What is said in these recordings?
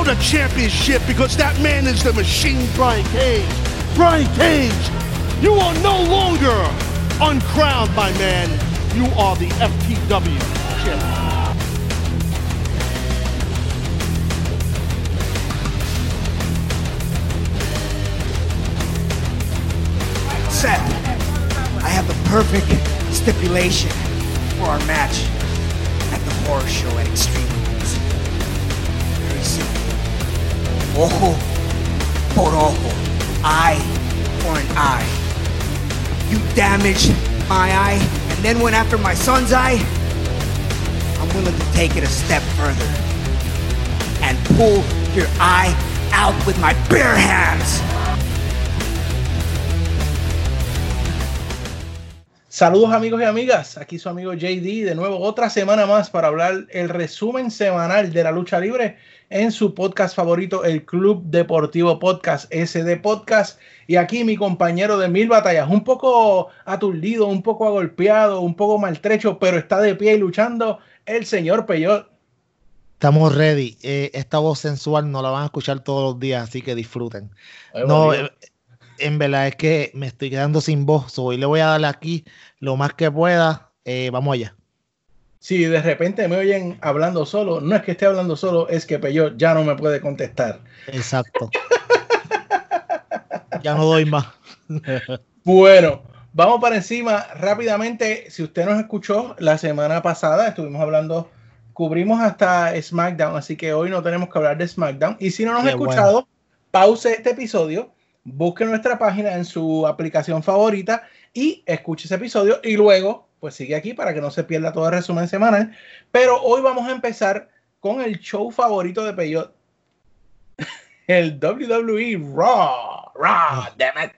without a championship because that man is the machine, Brian Cage. Brian Cage, you are no longer uncrowned, my man. You are the FTW champion. Seth, I have the perfect stipulation for our match at the horror show at Extreme Ojo por ojo. Eye for an eye. You damaged my eye and then went after my son's eye. I'm willing to take it a step further and pull your eye out with my bare hands. Saludos amigos y amigas, aquí su amigo JD, de nuevo otra semana más para hablar el resumen semanal de la lucha libre en su podcast favorito, el Club Deportivo Podcast, SD Podcast. Y aquí mi compañero de mil batallas, un poco aturdido, un poco agolpeado, un poco maltrecho, pero está de pie y luchando, el señor Peyot. Estamos ready. Eh, esta voz sensual no la van a escuchar todos los días, así que disfruten. Ay, No, eh, en verdad es que me estoy quedando sin voz. Hoy le voy a darle aquí lo más que pueda. Eh, vamos allá. Si de repente me oyen hablando solo, no es que esté hablando solo, es que Peyot ya no me puede contestar. Exacto. ya no doy más. Bueno, vamos para encima rápidamente. Si usted nos escuchó la semana pasada, estuvimos hablando, cubrimos hasta SmackDown, así que hoy no tenemos que hablar de SmackDown. Y si no nos ha escuchado, pause este episodio, busque nuestra página en su aplicación favorita y escuche ese episodio y luego, pues sigue aquí para que no se pierda todo el resumen semanal. Pero hoy vamos a empezar con el show favorito de Peyot. El WWE Raw. Raw, damn it.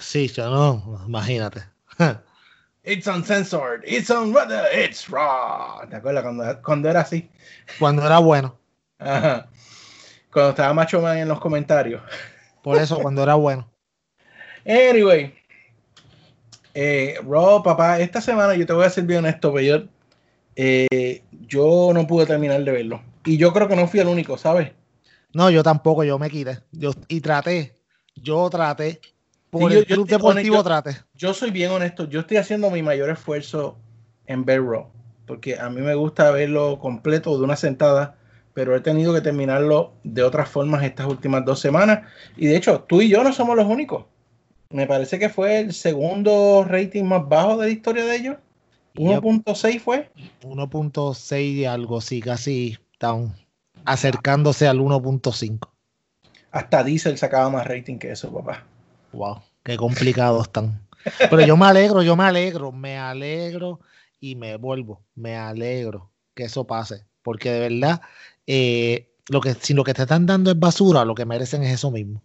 Sí, yo no, imagínate. It's uncensored. It's on It's raw. ¿Te acuerdas cuando, cuando era así? Cuando era bueno. Ajá. Cuando estaba Macho Man en los comentarios. Por eso, cuando era bueno. Anyway. Eh, Raw, papá, esta semana yo te voy a ser bien honesto, pero yo, eh, yo no pude terminar de verlo. Y yo creo que no fui el único, ¿sabes? No, yo tampoco, yo me quité. Yo, y traté, yo traté. Por Sí, yo- el yo club estoy deportivo honesto. traté. Yo soy bien honesto. Yo estoy haciendo mi mayor esfuerzo en ver Raw. Porque a mí me gusta verlo completo de una sentada. Pero he tenido que terminarlo de otras formas estas últimas dos semanas. Y de hecho, tú y yo no somos los únicos. Me parece que fue el segundo rating más bajo de la historia de ellos. Yep. 1.6 fue. 1.6 y algo, sí, casi están acercándose al 1.5. Hasta Diesel sacaba más rating que eso, papá. Wow, qué complicados están. Pero yo me alegro, yo me alegro, me alegro y me vuelvo, me alegro que eso pase, porque de verdad, eh, lo que, si lo que te están dando es basura, lo que merecen es eso mismo.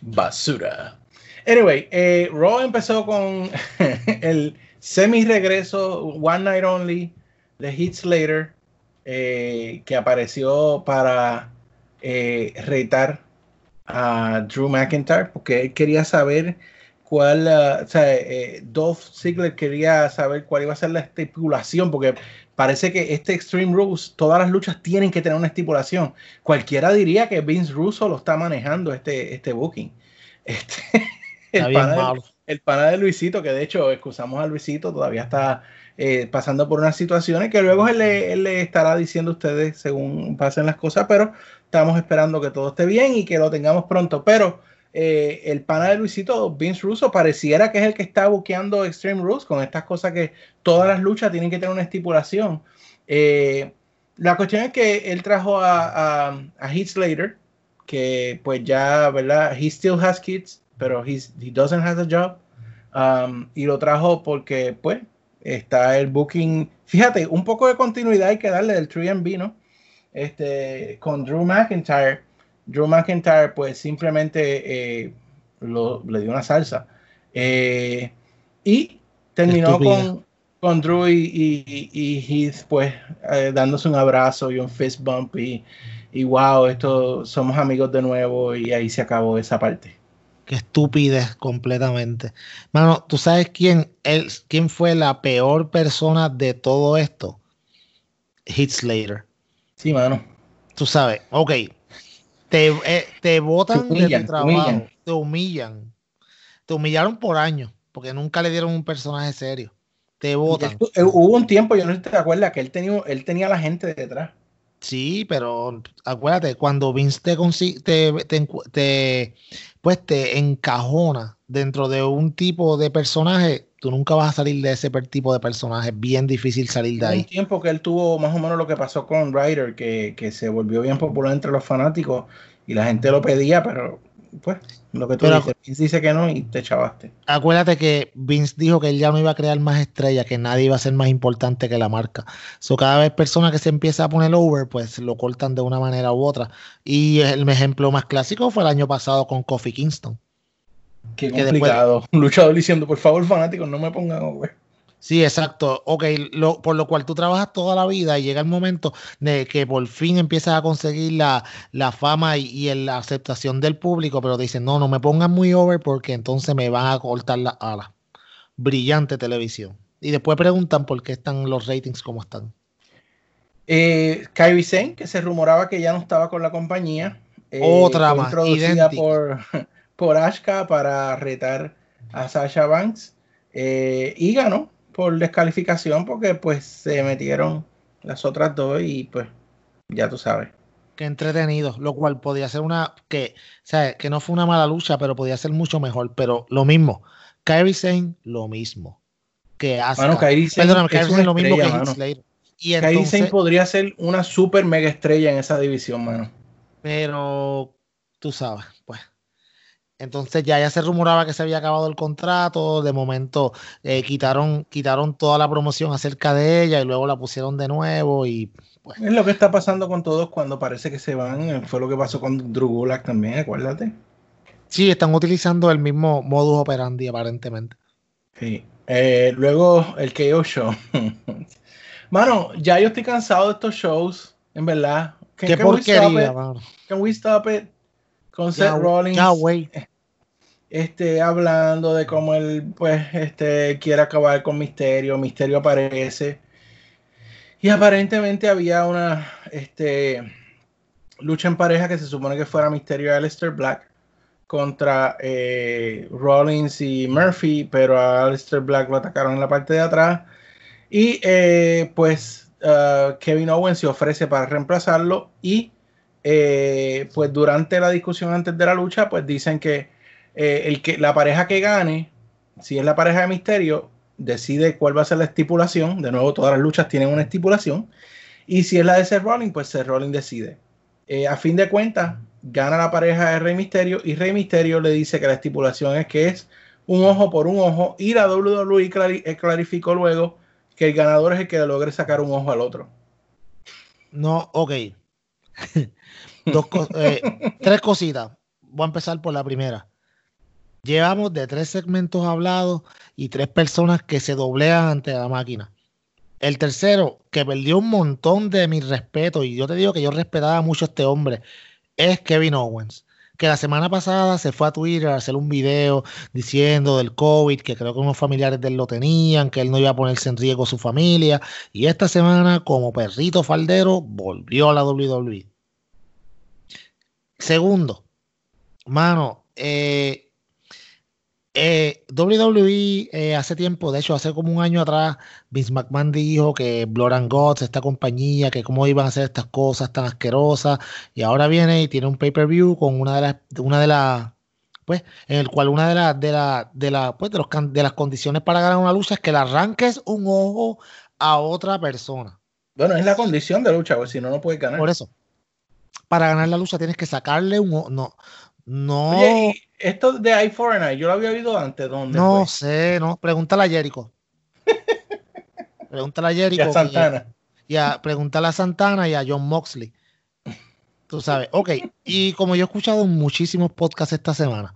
Basura. Anyway, eh, Raw empezó con el semi-regreso One Night Only de Heath Slater, eh, que apareció para eh, a Drew McIntyre, porque él quería saber cuál, ah, o sea, eh, Dolph Ziggler quería saber cuál iba a ser la estipulación, porque parece que este Extreme Rules, todas las luchas tienen que tener una estipulación. Cualquiera diría que Vince Russo lo está manejando este, este booking. Este, el, pana de, malo. el pana de Luisito, que de hecho excusamos a Luisito, todavía está eh, pasando por unas situaciones que luego él le, él le estará diciendo a ustedes según pasen las cosas, pero estamos esperando que todo esté bien y que lo tengamos pronto. Pero eh, el pana de Luisito, Vince Russo, pareciera que es el que está buqueando Extreme Rules con estas cosas que todas las luchas tienen que tener una estipulación. Eh, la cuestión es que él trajo a, a, a Heath Slater, que pues ya, ¿verdad? He still has kids, pero he doesn't have a job. Um, y lo trajo porque, pues, está el booking. Fíjate, un poco de continuidad hay que darle del 3MB, ¿no? Este, con Drew McIntyre. Drew McIntyre, pues, simplemente eh, le dio una salsa. Eh, y terminó con, con Drew y, y, Heath, pues, eh, dándose un abrazo y un fist bump y, y wow, esto somos amigos de nuevo y ahí se acabó esa parte. Qué estupidez completamente. Mano, ¿tú sabes quién, él, quién fue la peor persona de todo esto? Heath Slater. Sí, mano. Tú sabes, ok. Te, eh, te botan de tu trabajo, te humillan. Te humillaron por años, porque nunca le dieron un personaje serio te votan. Eh, hubo un tiempo, yo no sé si te acuerdas, que él tenía, él tenía la gente detrás. Sí, pero acuérdate, cuando Vince te, te, te, pues te encajona dentro de un tipo de personaje, tú nunca vas a salir de ese tipo de personaje. Es bien difícil salir de ahí. Un tiempo que él tuvo más o menos lo que pasó con Ryder, que, que se volvió bien popular entre los fanáticos y la gente lo pedía, pero pues lo que tú dices, Vince dice que no y te chavaste. Acuérdate que Vince dijo que él ya no iba a crear más estrellas, que nadie iba a ser más importante que la marca. So, cada vez persona que se empieza a poner over, pues lo cortan de una manera u otra. Y el ejemplo más clásico fue el año pasado con Kofi Kingston. Qué complicado. Un luchador diciendo, por favor, fanáticos, no me pongan over. Sí, exacto. Ok, por lo cual tú trabajas toda la vida y llega el momento de que por fin empiezas a conseguir la, fama y, la aceptación del público, pero te dicen, no, no me pongan muy over porque entonces me van a cortar la ala. Brillante televisión. Y después preguntan por qué están los ratings como están. Eh, Sane, que se rumoraba que ya no estaba con la compañía. Eh, Otra más. Introducida por, por Ashka para retar a Sasha Banks. Eh, y ganó por descalificación porque pues se metieron las otras dos y pues ya tú sabes. Qué entretenido, lo cual podía ser una que, o sea, que no fue una mala lucha, pero podía ser mucho mejor, pero lo mismo. Kairi Sane, lo mismo. Que hace Bueno, Kairi Sane, es lo mismo que Slater. Y Kairi Sane podría ser una super mega estrella en esa división, mano. Pero tú sabes, pues entonces ya, ya se rumoraba que se había acabado el contrato, de momento eh, quitaron, quitaron toda la promoción acerca de ella y luego la pusieron de nuevo y pues. Es lo que está pasando con todos cuando parece que se van, fue lo que pasó con Drew Gulak también, acuérdate. Sí, están utilizando el mismo modus operandi aparentemente. Sí. Eh, luego el KO Show. Mano, ya yo estoy cansado de estos shows, en verdad. Qué porquería, mano. Can we stop it? Con Seth Rollins. Este, hablando de cómo él, pues, este, quiere acabar con Misterio. Misterio aparece. Y aparentemente había una, este, lucha en pareja que se supone que fuera Misterio y Aleister Black contra eh, Rollins y Murphy, pero a Aleister Black lo atacaron en la parte de atrás. Y eh, pues uh, Kevin Owens se ofrece para reemplazarlo y eh, pues durante la discusión antes de la lucha, pues dicen que, eh, el que la pareja que gane, si es la pareja de misterio, decide cuál va a ser la estipulación. De nuevo, todas las luchas tienen una estipulación. Y si es la de Seth Rollins, pues Seth Rollins decide. Eh, a fin de cuentas, gana la pareja de Rey Misterio y Rey Misterio le dice que la estipulación es que es un ojo por un ojo y la WWE clarificó luego que el ganador es el que logre sacar un ojo al otro. No, ok. Eh, tres cositas. Voy a empezar por la primera. Llevamos de tres segmentos hablados y tres personas que se doblean ante la máquina. El tercero, que perdió un montón de mi respeto, y yo te digo que yo respetaba mucho a este hombre, es Kevin Owens. Que la semana pasada se fue a Twitter a hacer un video diciendo del COVID, que creo que unos familiares de él lo tenían, que él no iba a ponerse en riesgo su familia. Y esta semana, como perrito faldero, volvió a la WWE. Segundo, mano, eh, eh, WWE eh, hace tiempo, de hecho, hace como un año atrás, Vince McMahon dijo que Blood and Gods, esta compañía, que cómo iban a hacer estas cosas tan asquerosas, y ahora viene y tiene un pay-per-view con una de las, una de las pues, en el cual una de las de la, de la, pues, de, los, de las condiciones para ganar una lucha es que le arranques un ojo a otra persona. Bueno, es la condición de lucha, pues si no, no puedes ganar. Por eso. Para ganar la lucha tienes que sacarle un ojo. No. No. Oye, esto de I for an yo lo había oído antes. ¿dónde no fue? sé, no. Pregúntale a Jericho. pregúntale a Jericho. Y a Santana. Y a, pregúntale a Santana y a John Moxley. Tú sabes. Ok. Y como yo he escuchado muchísimos podcasts esta semana.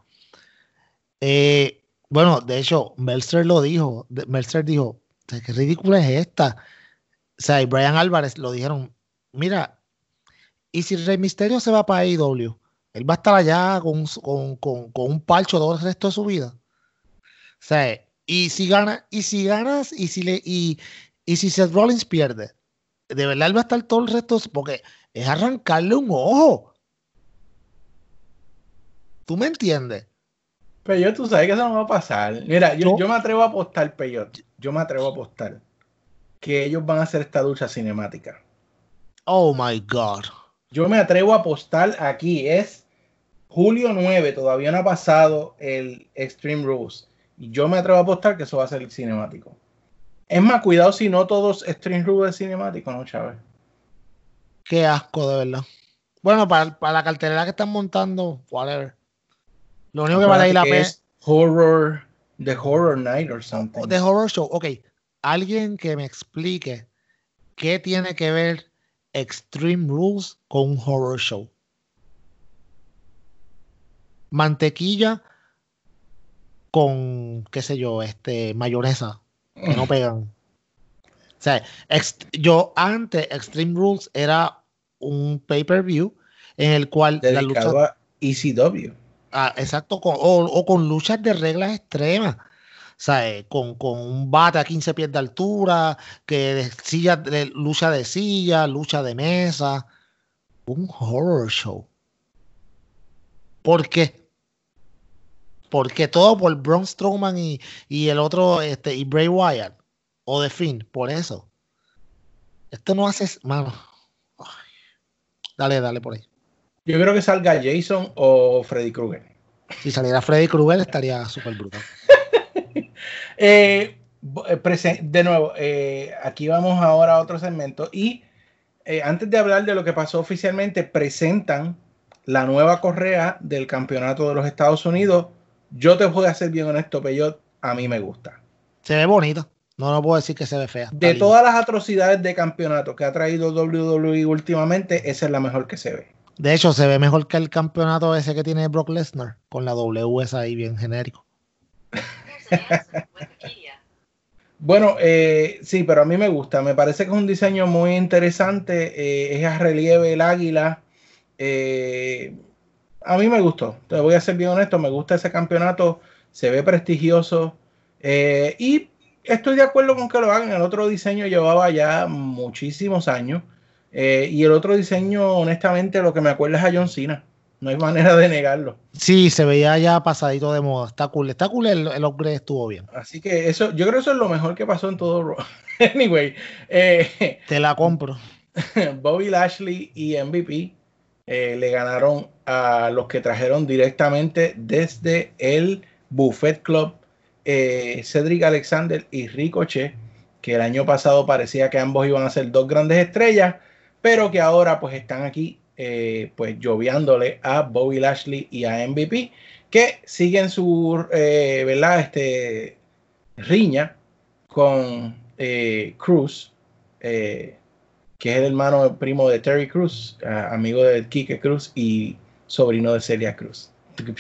Eh, bueno, de hecho, Meltzer lo dijo. Meltzer dijo, qué ridícula es esta. O sea, y Brian Álvarez lo dijeron, mira, y si Rey Misterio se va para AEW, él va a estar allá con, con, con, con un palcho todo el resto de su vida. O sea, y si gana, y si ganas, y si le, y, y si Seth Rollins pierde, de verdad él va a estar todo el resto, porque es arrancarle un ojo. ¿Tú me entiendes? Pero tú sabes que eso no va a pasar. Mira, yo, yo me atrevo a apostar, Peyot. Yo me atrevo a apostar que ellos van a hacer esta lucha cinemática. Oh my God. Yo me atrevo a apostar aquí. Es julio 9, todavía no ha pasado el Extreme Rules. Y yo me atrevo a apostar que eso va a ser cinemático. Es más, cuidado si no todos Extreme Rules es cinemático, ¿no, Chávez? Qué asco, de verdad. Bueno, para, para la cartelera que están montando, whatever. Lo único que vale ahí la pena es Horror, The Horror Night or something. The Horror Show, ok. Alguien que me explique qué tiene que ver Extreme Rules con un horror show. Mantequilla con, qué sé yo, este, mayonesa, que no pegan. O sea, yo antes Extreme Rules era un pay-per-view en el cual Dedicado la lucha a ECW. Ah, exacto, con, o, o, con luchas de reglas extremas. O sea, con, con, un bate a 15 pies de altura, que de silla, de, lucha de silla, lucha de mesa. Un horror show. ¿Por qué? Porque todo por Braun Strowman y, y, el otro, este, y Bray Wyatt. O The Finn, por eso. Esto no hace. Mano. Ay. Dale, dale por ahí. Yo creo que salga Jason o Freddy Krueger. Si saliera Freddy Krueger estaría súper brutal. eh, de nuevo, eh, aquí vamos ahora a otro segmento y eh, antes de hablar de lo que pasó oficialmente, presentan la nueva correa del campeonato de los Estados Unidos. Yo te voy a ser bien honesto, Peyot, a mí me gusta. Se ve bonita. No, no puedo decir que se ve fea. De todas las atrocidades de campeonato que ha traído WWE últimamente, esa es la mejor que se ve. De hecho, se ve mejor que el campeonato ese que tiene Brock Lesnar, con la W esa ahí bien genérico. bueno, eh, sí, pero a mí me gusta. Me parece que es un diseño muy interesante. Eh, es a relieve el águila. Eh, a mí me gustó. Te voy a ser bien honesto. Me gusta ese campeonato. Se ve prestigioso. y estoy de acuerdo con que lo hagan. El otro diseño llevaba ya muchísimos años. Eh, y el otro diseño, honestamente, lo que me acuerda es a John Cena. No hay manera de negarlo. Sí, se veía ya pasadito de moda. Está cool. Está cool. El, el upgrade estuvo bien. Así que eso, yo creo que eso es lo mejor que pasó en todo. anyway. Eh, Te la compro. Bobby Lashley y MVP eh, le ganaron a los que trajeron directamente desde el Buffet Club eh, Cedric Alexander y Ricochet, que el año pasado parecía que ambos iban a ser dos grandes estrellas, pero que ahora pues están aquí eh, pues lloviándole a Bobby Lashley y a MVP, que siguen su, ¿verdad? Este, riña con Cruz, que es el hermano primo de Terry Cruz, amigo de Kike Cruz y sobrino de Celia Cruz.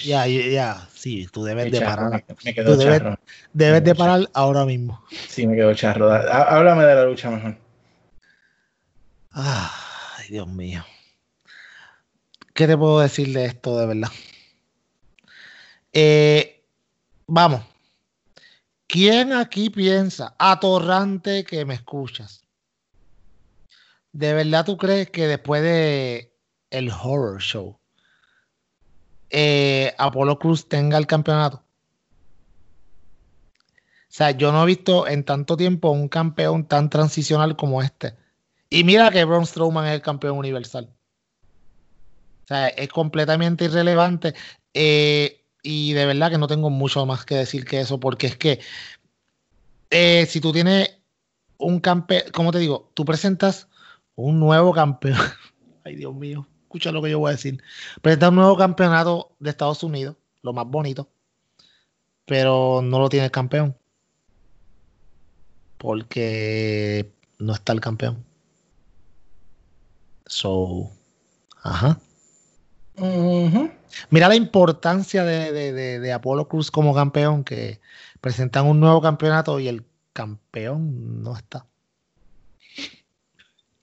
Ya, ya, ya, sí, tú debes Me de charro, parar. me- quedó Tú debes, charro. debes Me de parar ahora mismo. Sí, me quedó charro. Háblame de la lucha mejor. Ay, Dios mío. ¿Qué te puedo decir de esto de verdad? Eh, vamos. ¿Quién aquí piensa, atorrante que me escuchas? ¿De verdad tú crees que después de el horror show, eh, Apolo Cruz tenga el campeonato? O sea, yo no he visto en tanto tiempo un campeón tan transicional como este. Y mira que Braun Strowman es el campeón universal. O sea, es completamente irrelevante. Eh, Y de verdad que no tengo mucho más que decir que eso, porque es que eh, si tú tienes un campeón, como te digo, tú presentas un nuevo campeón. Ay, Dios mío, escucha lo que yo voy a decir. Presentas un nuevo campeonato de Estados Unidos, lo más bonito, pero no lo tiene el campeón. Porque no está el campeón. So, ajá. Mira la importancia de, de, de, Apolo Cruz como campeón, que presentan un nuevo campeonato y el campeón no está.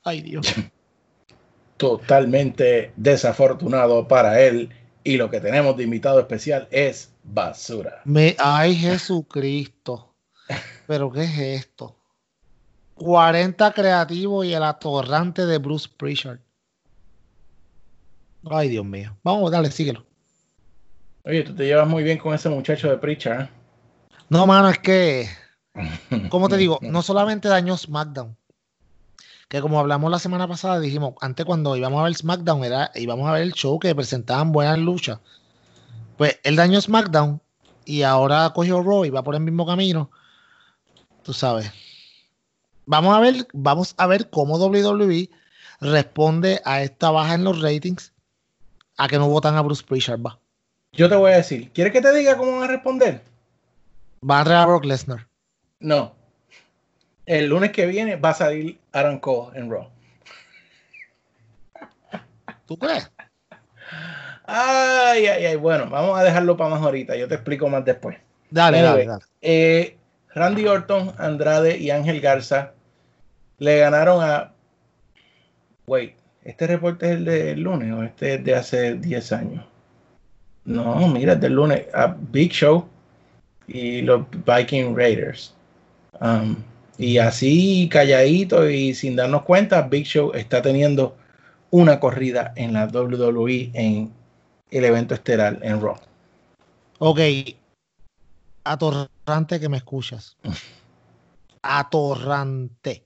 Ay Dios. Totalmente desafortunado para él. Y lo que tenemos de invitado especial es basura. Me, ay Jesucristo. Pero ¿qué es esto? 40 creativos y el atorrante de Bruce Pritchard. Ay, Dios mío. Vamos, dale, síguelo. Oye, tú te llevas muy bien con ese muchacho de Pritchard. ¿eh? No, mano, es que, como te digo, no solamente dañó SmackDown, que como hablamos la semana pasada, dijimos, antes cuando íbamos a ver SmackDown, era, íbamos a ver el show que presentaban buenas luchas. Pues él dañó SmackDown y ahora cogió Raw y va por el mismo camino. Tú sabes. Vamos a ver, vamos a ver cómo WWE responde a esta baja en los ratings, a que no votan a Bruce Prichard, va. Yo te voy a decir, ¿quieres que te diga cómo van a responder? Van a Brock Lesnar. No. El lunes que viene va a salir Aaron Cole en Raw. ¿Tú crees? Ay, ay, ay. Bueno, vamos a dejarlo para más ahorita. Yo te explico más después. Dale, dale, dale. Eh, Randy Orton, Andrade y Ángel Garza le ganaron a. Wait, ¿este reporte es el del lunes o este es de hace 10 años? No, mira, es del lunes. A Big Show y los Viking Raiders. Um, y así, calladito y sin darnos cuenta, Big Show está teniendo una corrida en la WWE en el evento estelar en Raw. Ok. Atorrante que me escuchas. Atorrante.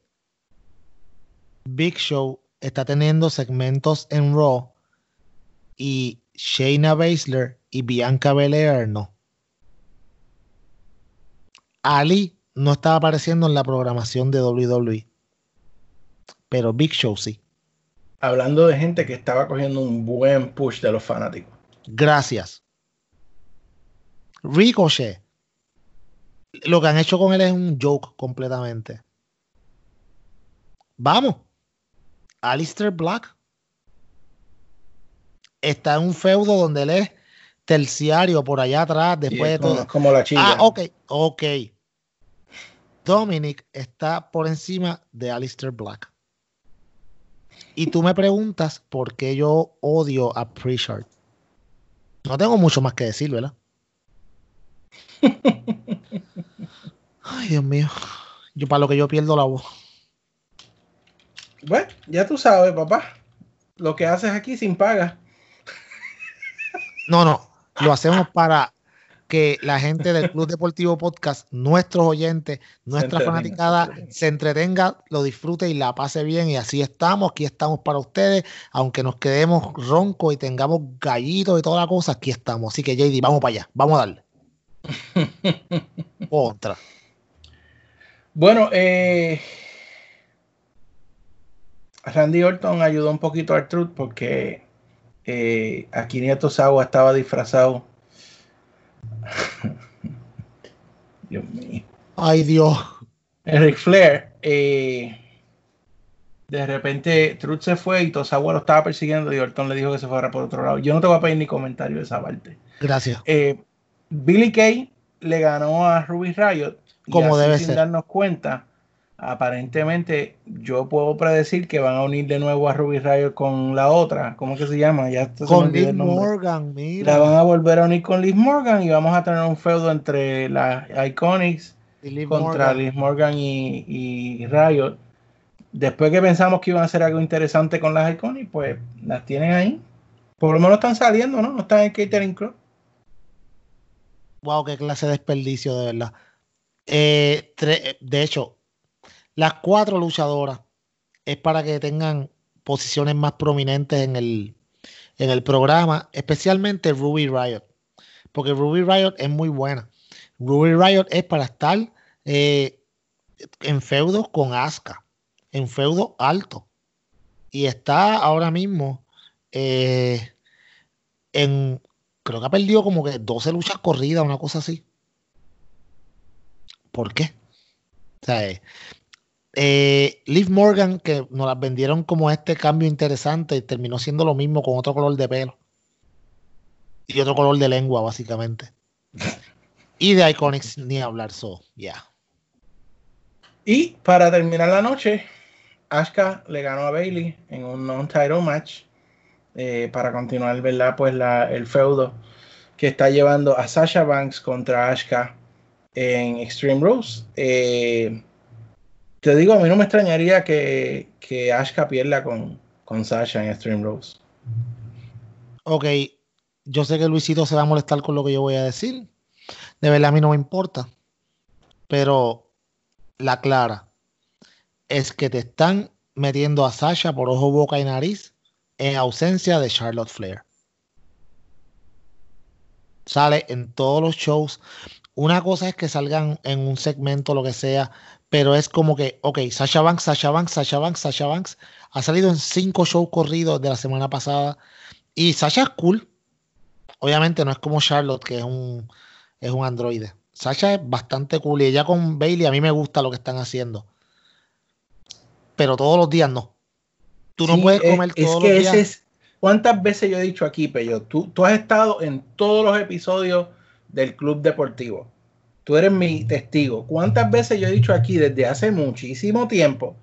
Big Show está teniendo segmentos en Raw y Shayna Baszler y Bianca Belair no. Ali no estaba apareciendo en la programación de WWE, pero Big Show sí. Hablando de gente que estaba cogiendo un buen push de los fanáticos. Gracias. Ricochet. Lo que han hecho con él es un joke completamente. Vamos. Alistair Black está en un feudo donde él es terciario por allá atrás, después de todo. Como la chica. Ah, ok, ok. Dominic está por encima de Alistair Black. Y tú me preguntas por qué yo odio a Pritchard. No tengo mucho más que decir, ¿verdad? Ay, Dios mío. Yo para lo que yo pierdo la voz. Bueno, ya tú sabes, papá. Lo que haces aquí sin paga. No, no. Lo hacemos para que la gente del Club Deportivo Podcast, nuestros oyentes, nuestra se fanaticada, se entretenga, lo disfrute y la pase bien. Y así estamos, aquí estamos para ustedes. Aunque nos quedemos roncos y tengamos gallitos y toda la cosa, aquí estamos. Así que, JD, vamos para allá, vamos a darle. Otra. Bueno, eh, Randy Orton ayudó un poquito a Truth porque eh, aquí Nieto Sawa estaba disfrazado Dios mío. Ay, Dios. Eric Flair, eh, de repente Truth se fue y Tosawa lo estaba persiguiendo y Orton le dijo que se fuera por otro lado. Yo no te voy a pedir ni comentario de esa parte. Gracias. Eh, Billy Kay le ganó a Ruby Riot. Como debe sin ser. darnos cuenta, aparentemente yo puedo predecir que van a unir de nuevo a Ruby Riot con la otra. ¿Cómo que se llama? Ya Con nombre. Morgan, mira. La van a volver a unir con Liz Morgan y vamos a tener un feudo entre las Iconics contra Morgan. Liz Morgan y, y Riot. Después que pensamos que iban a hacer algo interesante con las Iconics, pues las tienen ahí. Por lo menos están saliendo, ¿no? No están en Catering Club. Wow, qué clase de desperdicio, de verdad. Eh, de hecho, las cuatro luchadoras es para que tengan posiciones más prominentes en el, en el programa, especialmente Ruby Riot. porque Ruby Riot es muy buena. Ruby Riot es para estar eh, en feudos con Asuka, en feudo alto. Y está ahora mismo eh, en, creo que ha perdido como que 12 luchas corridas, una cosa así. ¿Por qué? O sea, eh, eh, Liv Morgan, que nos las vendieron como este cambio interesante y terminó siendo lo mismo con otro color de pelo y otro color de lengua, básicamente. Y de Iconics ni hablar, so, ya. Y para terminar la noche, Asuka le ganó a Bailey en un non-title match eh, para continuar, ¿verdad? Pues la, el feudo que está llevando a Sasha Banks contra Asuka en Extreme Rules. Eh, te digo, a mí no me extrañaría que, que Asuka pierda con, con Sasha en Extreme Rules. Ok, yo sé que Luisito se va a molestar con lo que yo voy a decir. De verdad a mí no me importa. Pero la clara es que te están metiendo a Sasha por ojo, boca y nariz en ausencia de Charlotte Flair. Sale en todos los shows. Una cosa es que salgan en un segmento, lo que sea, pero es como que, ok, Sasha Banks, Sasha Banks, Sasha Banks, Sasha Banks ha salido en cinco shows corridos de la semana pasada. Y Sasha es cool. Obviamente no es como Charlotte, que es un, es un androide. Sasha es bastante cool y ella con Bailey a mí me gusta lo que están haciendo. Pero todos los días no. Tú no Sí, puedes es- comer es todos que los ese días. es- ¿Cuántas veces yo he dicho aquí, Peyo? Tú, tú has estado en todos los episodios del Club Deportivo. Tú eres mi testigo. ¿Cuántas veces yo he dicho aquí desde hace muchísimo tiempo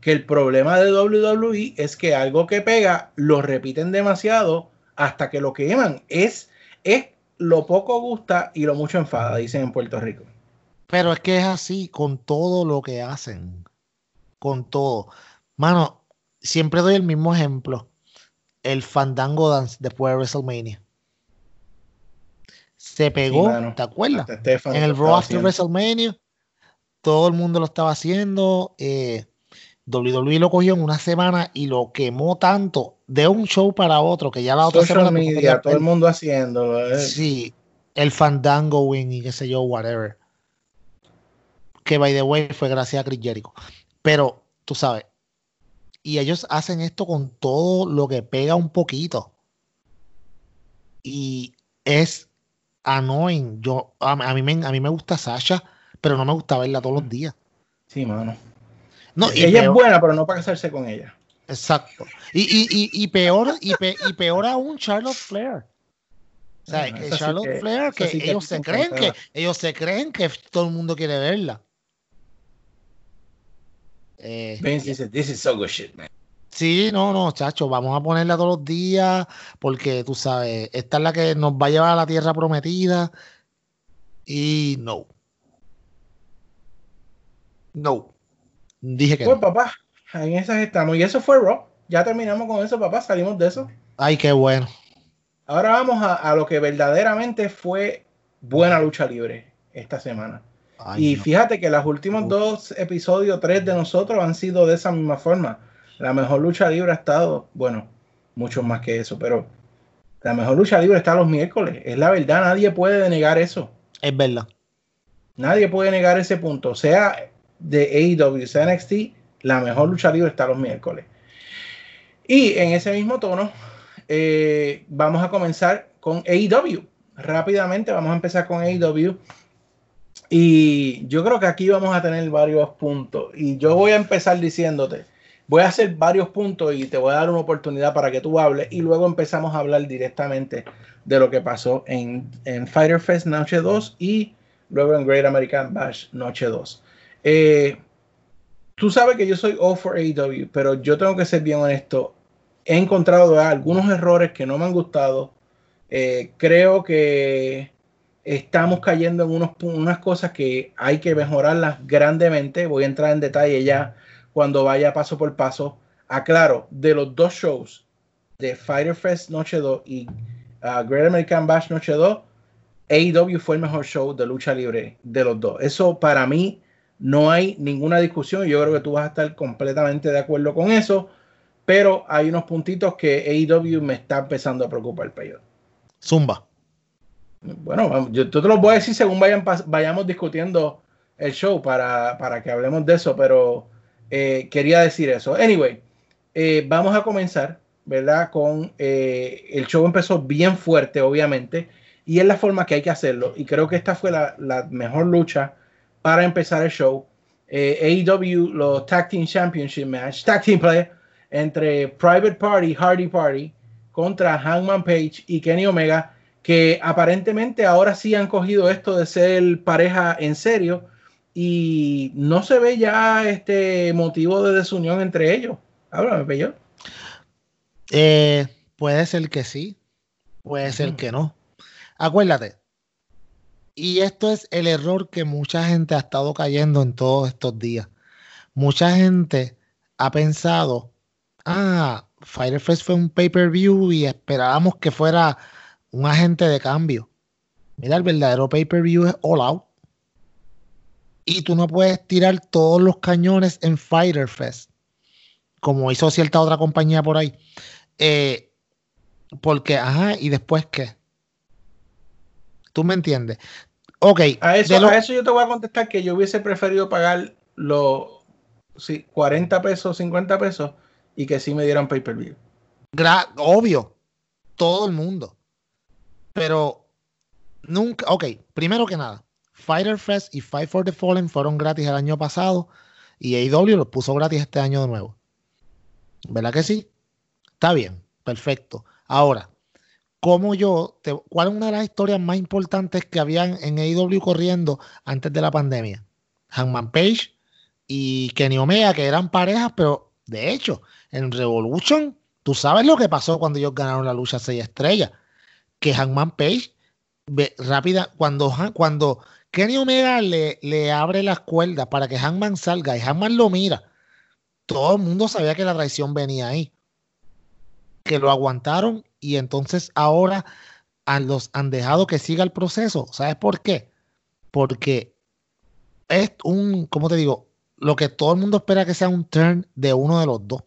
que el problema de WWE es que algo que pega lo repiten demasiado hasta que lo queman? Es, es lo poco gusta y lo mucho enfada, dicen en Puerto Rico. Pero es que es así con todo lo que hacen. Con todo. Mano, siempre doy el mismo ejemplo. El Fandango Dance después de WrestleMania. Se pegó, mano. ¿te acuerdas? En el Raw After. WrestleMania. Todo el mundo lo estaba haciendo. eh, WWE lo cogió en una semana y lo quemó tanto de un show para otro que ya la otra Social semana media, todo el mundo haciéndolo. eh. Sí, el Fandango win y qué sé yo, whatever. Que by the way fue gracias a Chris Jericho. Pero tú sabes, y ellos hacen esto con todo lo que pega un poquito. Y es annoying. Yo, a, a mí, me, a mí me gusta Sasha, pero no me gusta verla todos los días. Sí, mano. No, y ella es buena, pero no para casarse con ella. Exacto. Y, y, y, y peor, y, pe- y peor aún Charlotte Flair. O sea, Charlotte que- Flair, que sí que ellos se creen que, ellos se creen que todo el mundo quiere verla. Eh, Vince dice, this is so good shit, man. Sí, no, no, chacho, vamos a ponerla todos los días, porque tú sabes, esta es la que nos va a llevar a la tierra prometida. Y no. No. Dije que Pues no. papá, en esas estamos. Y eso fue Raw. Ya terminamos con eso, papá. Salimos de eso. Ay, qué bueno. Ahora vamos a, a lo que verdaderamente fue buena lucha libre esta semana. Ay, y no. fíjate que los últimos Uf. dos episodios, tres de nosotros, han sido de esa misma forma. La mejor lucha libre ha estado, bueno, mucho más que eso, pero la mejor lucha libre está los miércoles. Es la verdad, nadie puede negar eso. Es verdad. Nadie puede negar ese punto. Sea de AEW, sea NXT, la mejor lucha libre está los miércoles. Y en ese mismo tono, eh, vamos a comenzar con AEW. Rápidamente vamos a empezar con AEW. Y yo creo que aquí vamos a tener varios puntos. Y yo voy a empezar diciéndote, voy a hacer varios puntos y te voy a dar una oportunidad para que tú hables. Y luego empezamos a hablar directamente de lo que pasó en, en Fighter Fest Noche 2 y luego en Great American Bash Noche 2. Eh, tú sabes que yo soy all for AEW, pero yo tengo que ser bien honesto. He encontrado algunos errores que no me han gustado. Eh, creo que estamos cayendo en unos, unas cosas que hay que mejorarlas grandemente. Voy a entrar en detalle ya cuando vaya paso por paso. Aclaro, de los dos shows de Fighter Fest Noche 2 y uh, Great American Bash Noche 2, AEW fue el mejor show de lucha libre de los dos. Eso para mí no hay ninguna discusión. Yo creo que tú vas a estar completamente de acuerdo con eso. Pero hay unos puntitos que AEW me está empezando a preocupar, Peyo. Zumba. Bueno, yo, te lo voy a decir según vayan, vayamos discutiendo el show para, para que hablemos de eso, pero eh, quería decir eso. Anyway, eh, vamos a comenzar, ¿verdad? Con eh, el show empezó bien fuerte, obviamente, y es la forma que hay que hacerlo. Y creo que esta fue la, la mejor lucha para empezar el show. AEW, los Tag Team Championship Match, Tag Team Play, entre Private Party, Hardy Party, contra Hangman Page y Kenny Omega, que aparentemente ahora sí han cogido esto de ser pareja en serio y no se ve ya este motivo de desunión entre ellos. Háblame, Pello. Eh, puede ser que sí, puede ser que no. Acuérdate, y esto es el error que mucha gente ha estado cayendo en todos estos días. Mucha gente ha pensado, ah, Fire fue un pay-per-view y esperábamos que fuera un agente de cambio. Mira, el verdadero pay-per-view es All Out y tú no puedes tirar todos los cañones en Fighter Fest, como hizo cierta otra compañía por ahí. Eh, porque, ajá, ¿y después qué? ¿Tú me entiendes? Ok. A eso, a eso yo te voy a contestar que yo hubiese preferido pagar los 40 pesos, 50 pesos y que sí me dieran pay-per-view. Obvio, todo el mundo. Pero nunca, ok, primero que nada, Fighter Fest y Fight for the Fallen fueron gratis el año pasado y AEW los puso gratis este año de nuevo. ¿Verdad que sí? Está bien, perfecto. Ahora, ¿cómo yo, te, ¿cuál es una de las historias más importantes que habían en AEW corriendo antes de la pandemia? Hangman Page y Kenny Omega, que eran parejas, pero de hecho, en Revolution, tú sabes lo que pasó cuando ellos ganaron la lucha 6 estrellas. Que Hangman Page, rápida, cuando, cuando Kenny Omega le, le abre las cuerdas para que Hangman salga y Hangman lo mira. Todo el mundo sabía que la traición venía ahí. Que lo aguantaron y entonces ahora los han dejado que siga el proceso. ¿Sabes por qué? Porque es un, ¿cómo te digo? Lo que todo el mundo espera que sea un turn de uno de los dos.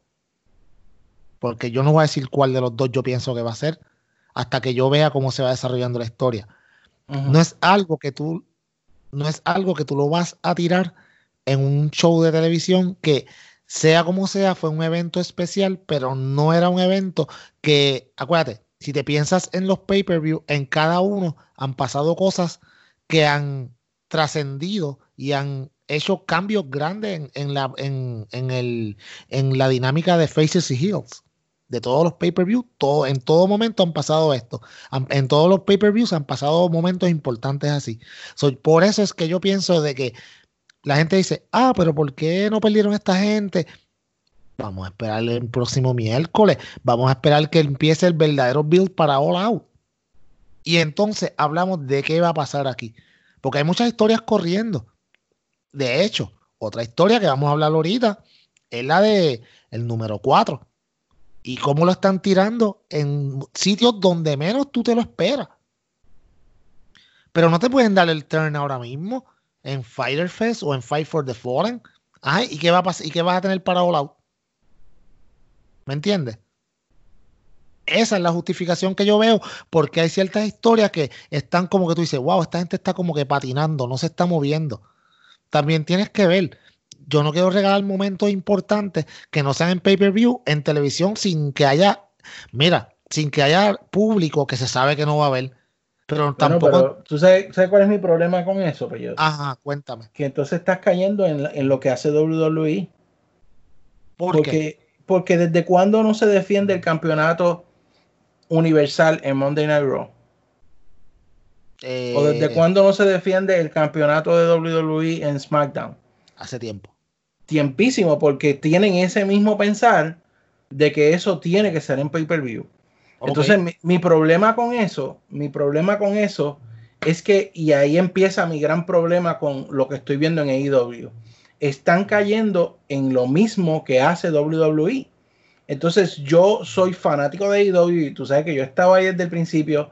Porque yo no voy a decir cuál de los dos yo pienso que va a ser hasta que yo vea cómo se va desarrollando la historia. No es algo que tú no es algo que tú lo vas a tirar en un show de televisión que sea como sea, fue un evento especial, pero no era un evento que, acuérdate, si te piensas en los pay-per-view, en cada uno han pasado cosas que han trascendido y han hecho cambios grandes en, la, en, el, en la dinámica de Faces y Heels de todos los pay-per-view, todo, en todo momento han pasado esto. En todos los pay-per-views han pasado momentos importantes así. por eso es que yo pienso de que la gente dice, ah, pero ¿por qué no perdieron esta gente? Vamos a esperar el próximo miércoles. Vamos a esperar que empiece el verdadero build para All Out. Y entonces hablamos de qué va a pasar aquí. Porque hay muchas historias corriendo. De hecho, otra historia que vamos a hablar ahorita es la de el número 4 y cómo lo están tirando en sitios donde menos tú te lo esperas. Pero no te pueden dar el turn ahora mismo en Fighter Fest o en Fight for the Fallen. Ay, ¿y qué, va a pasar? ¿Y qué vas a tener para All Out? ¿Me entiendes? Esa es la justificación que yo veo, porque hay ciertas historias que están como que tú dices, wow, esta gente está como que patinando, no se está moviendo. También tienes que ver, yo no quiero regalar momentos importantes que no sean en pay-per-view, en televisión, sin que haya, mira, sin que haya público que se sabe que no va a haber. Pero tampoco. ¿Tú sabes, cuál es mi problema con eso, Pello? Ajá, cuéntame. Que entonces estás cayendo en, lo que hace WWE. porque, porque desde cuándo no se defiende el campeonato universal en Monday Night Raw. ¿O desde eh, cuándo no se defiende el campeonato de WWE en SmackDown? Hace tiempo tiempísimo porque tienen ese mismo pensar de que eso tiene que ser en pay-per-view. Entonces, mi, problema con eso, mi problema con eso es que, y ahí empieza mi gran problema con lo que estoy viendo en AEW, están cayendo en lo mismo que hace WWE. Entonces, yo soy fanático de AEW y tú sabes que yo estaba ahí desde el principio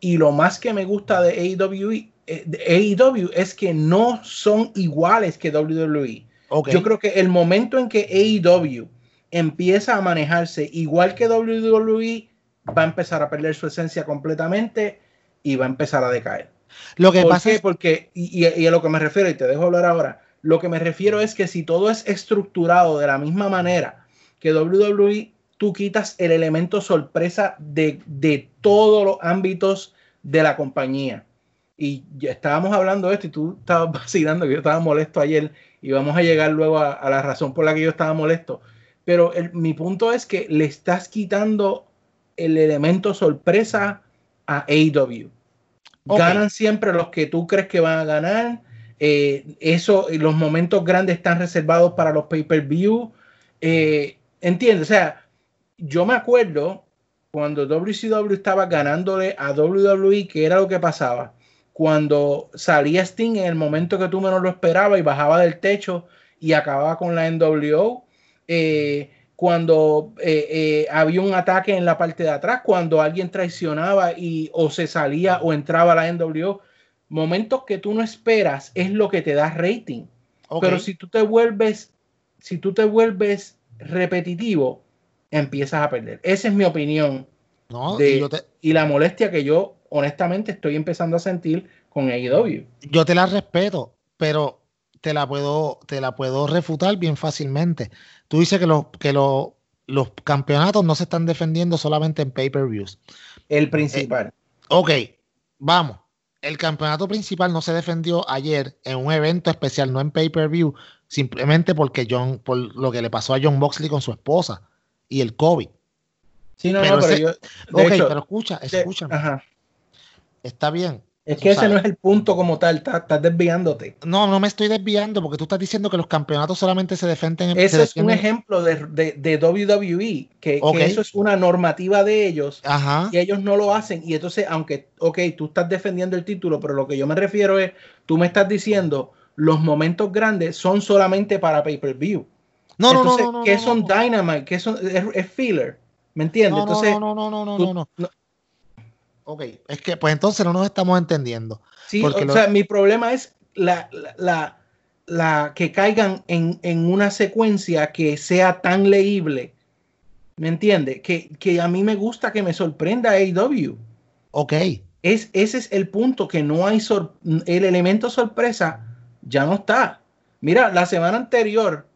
y lo más que me gusta de AEW, eh, de AEW es que no son iguales que WWE. Yo creo que el momento en que AEW empieza a manejarse igual que WWE, va a empezar a perder su esencia completamente y va a empezar a decaer. Lo que ¿Por pasa qué? es Porque, y, a lo que me refiero, y te dejo hablar ahora, lo que me refiero es que si todo es estructurado de la misma manera que WWE, tú quitas el elemento sorpresa de, de todos los ámbitos de la compañía. Y estábamos hablando de esto y tú estabas vacilando que yo estaba molesto ayer y vamos a llegar luego a, a la razón por la que yo estaba molesto. Pero el- mi punto es que le estás quitando el elemento sorpresa a AEW. Ganan siempre los que tú crees que van a ganar. Eh, eso, los momentos grandes están reservados para los pay-per-view. Eh, ¿Entiendes? O sea, yo me acuerdo cuando WCW estaba ganándole a WWE, que era lo que pasaba. Cuando salía Sting en el momento que tú menos lo esperabas y bajaba del techo y acababa con la NWO. eh, cuando eh, eh, había un ataque en la parte de atrás, cuando alguien traicionaba y o se salía o entraba a la NWO. Momentos que tú no esperas es lo que te da rating. Pero si tú te vuelves, si tú te vuelves repetitivo, empiezas a perder. Esa es mi opinión No, de- y yo, te, y la molestia que yo honestamente estoy empezando a sentir con AEW. yo te la respeto, pero te la puedo, te la puedo refutar bien fácilmente. Tú dices que, los que los- los campeonatos no se están defendiendo solamente en pay-per-views. El principal. Ok, vamos. El campeonato principal no se defendió ayer en un evento especial, no en pay-per-view, simplemente porque John, por lo que le pasó a John Boxley con su esposa y el COVID. sí, no, pero no, pero ese- yo. Ok, hecho, pero escucha, de- escúchame. ajá. Está bien. Es que ese sabes. no es el punto como tal, estás, estás desviándote. No, no me estoy desviando porque tú estás diciendo que los campeonatos solamente se defienden. se Ese es un ejemplo de, de, de WWE, que, que Ok. eso es una normativa de ellos Ajá. y ellos no lo hacen. Y entonces, aunque, ok, tú estás defendiendo el título, pero lo que yo me refiero es, tú me estás diciendo, los momentos grandes son solamente para pay-per-view. No, no, no, Entonces, no, no. ¿qué no, son no. Dynamite? ¿Qué son? Es, es filler. ¿Me entiendes? No, no, entonces, no, no, no, no, tú- no, no, no. Ok, es que pues entonces no nos estamos entendiendo. sí, porque o lo- sea, mi problema es la, la, la- la que caigan en, en una secuencia que sea tan leíble. ¿Me entiendes? Que, que a mí me gusta que me sorprenda AEW. Ok, Es, ese es el punto, que no hay sor- el elemento sorpresa ya no está. Mira, la semana anterior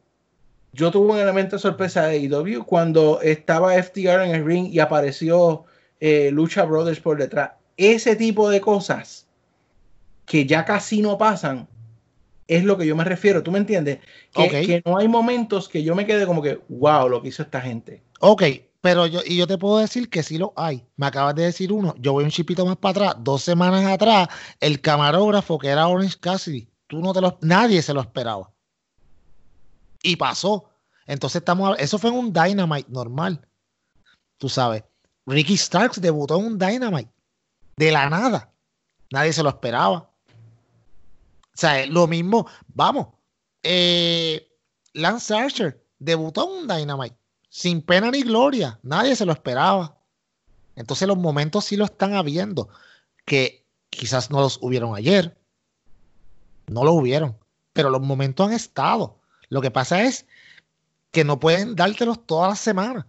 yo tuve un elemento sorpresa de AEW cuando estaba FTR en el ring y apareció eh, Lucha Brothers por detrás. Ese tipo de cosas que ya casi no pasan es lo que yo me refiero. ¿Tú me entiendes? Que, Ok. que no hay momentos que yo me quede como que, wow, lo que hizo esta gente. ok, pero yo, y yo te puedo decir que sí lo hay. Me acabas de decir uno, yo voy un chipito más para atrás, dos semanas atrás, el camarógrafo que era Orange Cassidy, tú no te lo, nadie se lo esperaba. Y pasó. Entonces estamos, eso fue en un Dynamite normal. Tú sabes, Ricky Starks debutó en un Dynamite de la nada. Nadie se lo esperaba. O sea, lo mismo, vamos. eh, Lance Archer debutó en un Dynamite sin pena ni gloria. Nadie se lo esperaba. Entonces los momentos sí lo están habiendo. Que quizás no los hubieron ayer. No los hubieron. Pero los momentos han estado. Lo que pasa es que no pueden dártelos todas las semanas.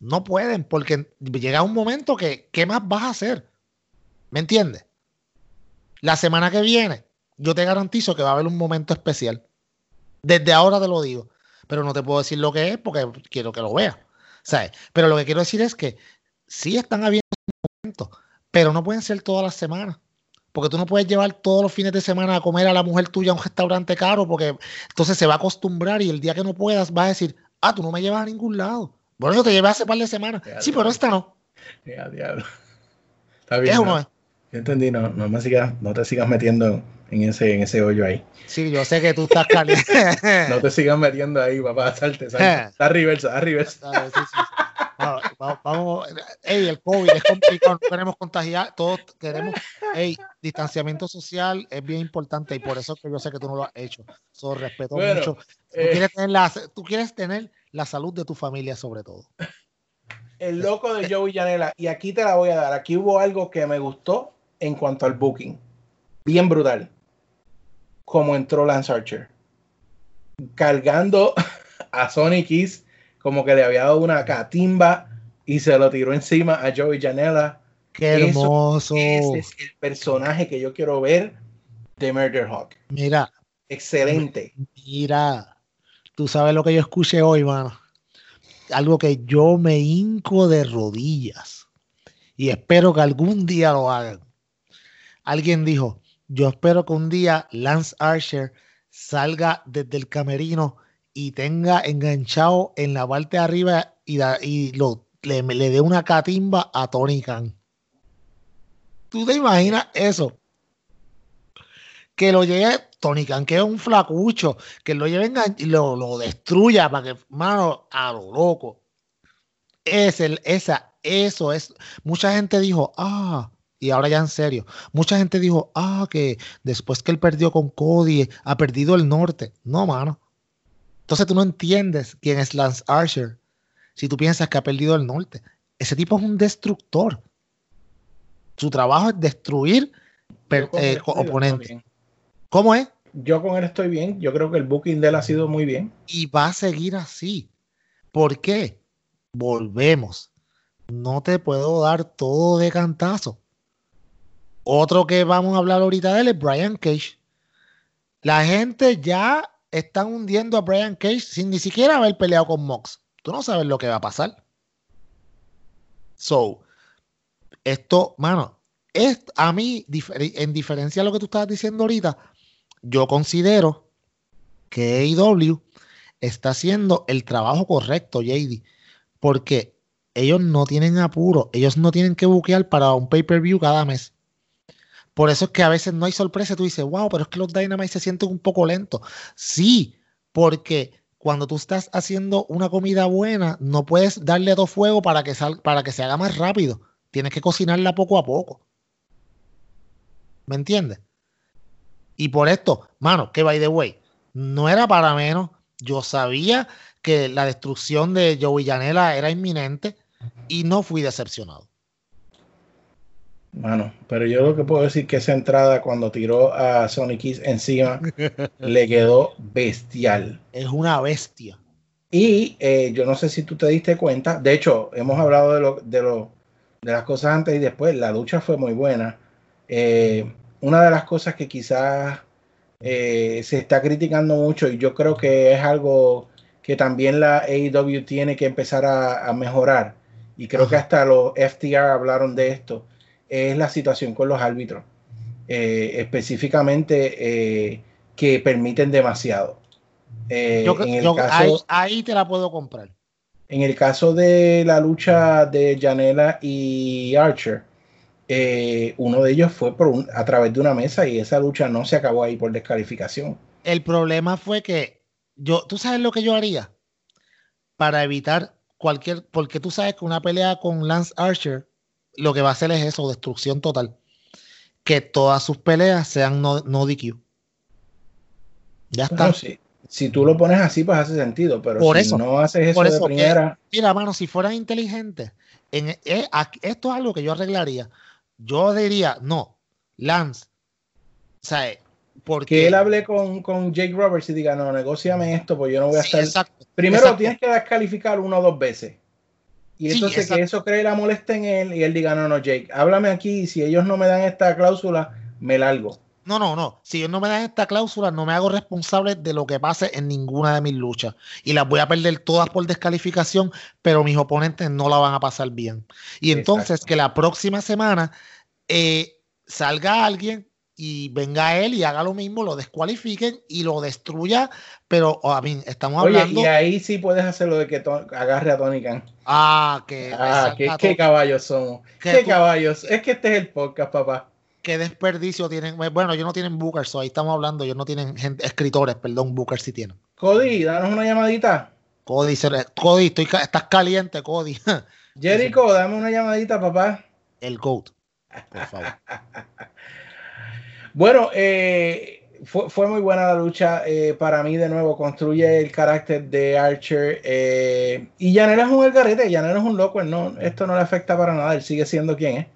No pueden, porque llega un momento que, ¿qué más vas a hacer? ¿Me entiendes? La semana que viene, yo te garantizo que va a haber un momento especial. Desde ahora te lo digo. Pero no te puedo decir lo que es porque quiero que lo veas. ¿Sabes? Pero lo que quiero decir es que sí están habiendo momentos, pero no pueden ser todas las semanas. Porque tú no puedes llevar todos los fines de semana a comer a la mujer tuya a un restaurante caro, porque entonces se va a acostumbrar y el día que no puedas vas a decir, ah, tú no me llevas a ningún lado. Bueno, yo te llevé hace par de semanas. Ya, Sí, ya. pero esta no. Ya, diablo. Está bien. Es ¿no? uno es. Yo entendí, no, no, me sigas, no te sigas metiendo en ese, en ese hoyo ahí. Sí, yo sé que tú estás caliente. No te sigas metiendo ahí, papá. Salte, salte. Da reversa, da reversa. Sí, sí. Vamos, vamos. Ey, el COVID es complicado, no queremos contagiar, todos queremos, ey, distanciamiento social es bien importante y por eso que yo sé que tú no lo has hecho. So, respeto Bueno, mucho. Tú, eh. quieres tener la, tú quieres tener la salud de tu familia sobre todo. El loco de Joey Janela. Y aquí te la voy a dar. Aquí hubo algo que me gustó en cuanto al booking. Bien brutal. Como entró Lance Archer. Cargando a Sonic Kiss como que le había dado una catimba y se lo tiró encima a Joey Janela. Qué hermoso. ese es el personaje que yo quiero ver de Murder Hawk. Mira, Excelente. mira, tú sabes lo que yo escuché hoy, mano. Algo que yo me hinco de rodillas y espero que algún día lo hagan. Alguien dijo, yo espero que un día Lance Archer salga desde el camerino y tenga enganchado en la parte de arriba y, le dé una catimba a Tony Khan. ¿Tú te imaginas eso? Que lo llegue Tony Khan, que es un flacucho, que lo lleve engan- y lo, lo destruya para que, mano, a lo loco. Es el, esa, eso es. Mucha gente dijo, ah, y ahora ya en serio, mucha gente dijo, ah, que después que él perdió con Cody, ha perdido el norte. No, mano. Entonces tú no entiendes quién es Lance Archer si tú piensas que ha perdido el norte. Ese tipo es un destructor. Su trabajo es destruir per- eh, oponentes. ¿Cómo es? Yo con él estoy bien. Yo creo que el booking de él ha sido muy bien. y va a seguir así. ¿Por qué? Volvemos. No te puedo dar todo de cantazo. Otro que vamos a hablar ahorita de él es Brian Cage. La gente ya está hundiendo a Brian Cage sin ni siquiera haber peleado con Mox. Tú no sabes lo que va a pasar. So, esto, mano, es a mí, en diferencia a lo que tú estabas diciendo ahorita, yo considero que AEW está haciendo el trabajo correcto, JD, porque ellos no tienen apuro, ellos no tienen que buquear para un pay-per-view cada mes. Por eso es que a veces no hay sorpresa. Tú dices, wow, pero es que los Dynamite se sienten un poco lentos. Sí, porque cuando tú estás haciendo una comida buena, no puedes darle a todo fuego para que, para que se haga más rápido. Tienes que cocinarla poco a poco. ¿Me entiendes? Y por esto, mano, que by the way, no era para menos. Yo sabía que la destrucción de Joey Janela era inminente y no fui decepcionado. Mano, pero yo lo que puedo decir que esa entrada cuando tiró a Sonic Kiss encima le quedó bestial. Es una bestia. Y eh, yo no sé si tú te diste cuenta, de hecho, hemos hablado de, lo, de, lo, de las cosas antes y después, la lucha fue muy buena. Eh, una de las cosas que quizás eh, se está criticando mucho y yo creo que es algo que también la AEW tiene que empezar a, a mejorar, y creo Ajá. que hasta los FTR hablaron de esto, es la situación con los árbitros, eh, específicamente eh, que permiten demasiado. Yo, en el yo- caso, ahí, ahí te la puedo comprar. en el caso de la lucha de Janela y Archer, eh, uno de ellos fue por un- a través de una mesa y esa lucha no se acabó ahí por descalificación. El problema fue que yo, tú sabes lo que yo haría para evitar cualquier, porque tú sabes que una pelea con Lance Archer, lo que va a hacer es eso, destrucción total. Que todas sus peleas sean no, no DQ. Ya está. Si, si tú lo pones así, pues hace sentido, pero Por si eso, no haces eso por de que- primera, Mira, mano, si fueran inteligentes, en, eh, esto es algo que yo arreglaría. Yo diría, no, Lance, o sea, eh, porque... que él hable con, con Jake Roberts y diga, no, negociame esto, pues yo no voy a Sí, estar... exacto, Primero exacto. tienes que descalificar uno o dos veces. Y Sí, entonces exacto. que eso cree la molestia en él y él diga, no, no, Jake, háblame aquí y si ellos no me dan esta cláusula, me largo. No, no, no. Si ellos no me dan esta cláusula, no me hago responsable de lo que pase en ninguna de mis luchas. Y las voy a perder todas por descalificación, pero mis oponentes no la van a pasar bien. Y entonces Exacto. que la próxima semana eh, salga alguien y venga él y haga lo mismo, lo descualifiquen y lo destruya. Pero, a mí, estamos Oye, hablando. y ahí sí puedes hacer lo de que agarre a Tony Khan. Ah, que, Ah, qué, caballos somos. Qué tú- caballos. Es que este es el podcast, papá. Qué desperdicio tienen. Bueno, ellos no tienen bookers, so ahí estamos hablando. Ellos no tienen gente, escritores, perdón, bookers sí tienen. Cody, danos una llamadita. Cody, Cody estoy, estás caliente, Cody. Jericho, dame una llamadita, papá. El GOAT, por favor. Bueno, eh, fue, fue muy buena la lucha. eh, para mí, de nuevo, construye el carácter de Archer. eh, y Janela es un algarete, Janela es un loco. él No, esto no le afecta para nada, él sigue siendo quien es.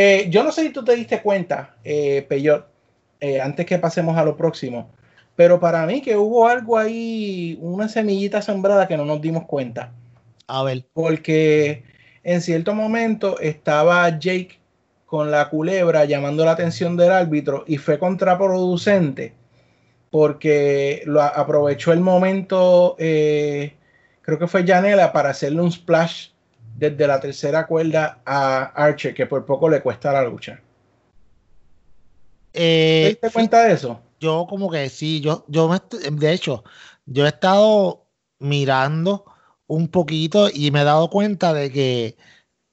Eh, yo no sé si tú te diste cuenta, eh, Peyot, eh, antes que pasemos a lo próximo, pero para mí que hubo algo ahí, una semillita sembrada que no nos dimos cuenta. A ver, porque en cierto momento estaba Jake con la culebra llamando la atención del árbitro y fue contraproducente porque lo aprovechó el momento, eh, creo que fue Janela, para hacerle un splash desde la tercera cuerda a Archer, que por poco le cuesta la lucha. Eh, ¿Te diste cuenta de eso? Yo como que sí, yo, yo me, de hecho, yo he estado mirando un poquito y me he dado cuenta de que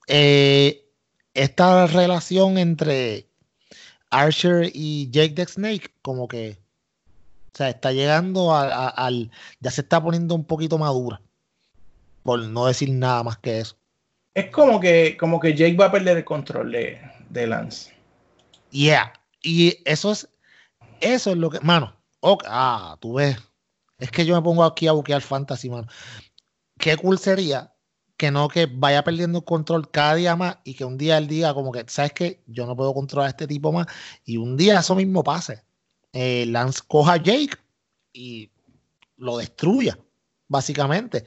eh, esta relación entre Archer y Jake the Snake como que o sea, está llegando al. Ya se está poniendo un poquito madura. Por no decir nada más que eso. Es como que, como que Jake va a perder el control de, de Lance. Yeah. Y eso es. Eso es lo que. Mano. ah, tú ves. Es que yo me pongo aquí a buquear fantasy, mano. Qué cool sería que no que vaya perdiendo el control cada día más y que un día él diga como que, ¿sabes qué? Yo no puedo controlar a este tipo más y un día eso mismo pase. Eh, Lance coja a Jake y lo destruya, básicamente.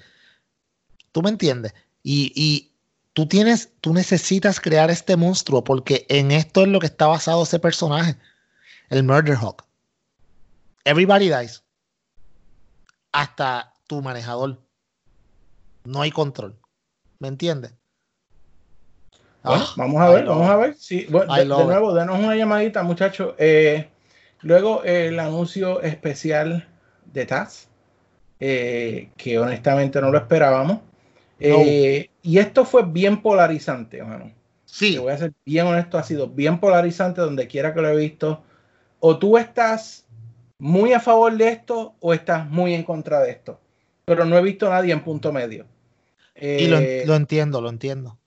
¿Tú me entiendes? Y, tú tienes, tú necesitas crear este monstruo porque en esto es lo que está basado ese personaje, el Murder Hawk. Everybody dies. Hasta tu manejador. No hay control. ¿Me entiendes? Ah, vamos a ver, vamos a ver. Sí, de, nuevo, denos una llamadita, muchachos. Eh, Luego el anuncio especial de Taz, eh, que honestamente no lo esperábamos. Eh, y esto fue bien polarizante, hermano. Sí. Te voy a ser bien honesto, ha sido bien polarizante donde quiera que lo he visto. O tú estás muy a favor de esto o estás muy en contra de esto. Pero no he visto a nadie en punto medio. y lo, eh, lo, entiendo, lo entiendo.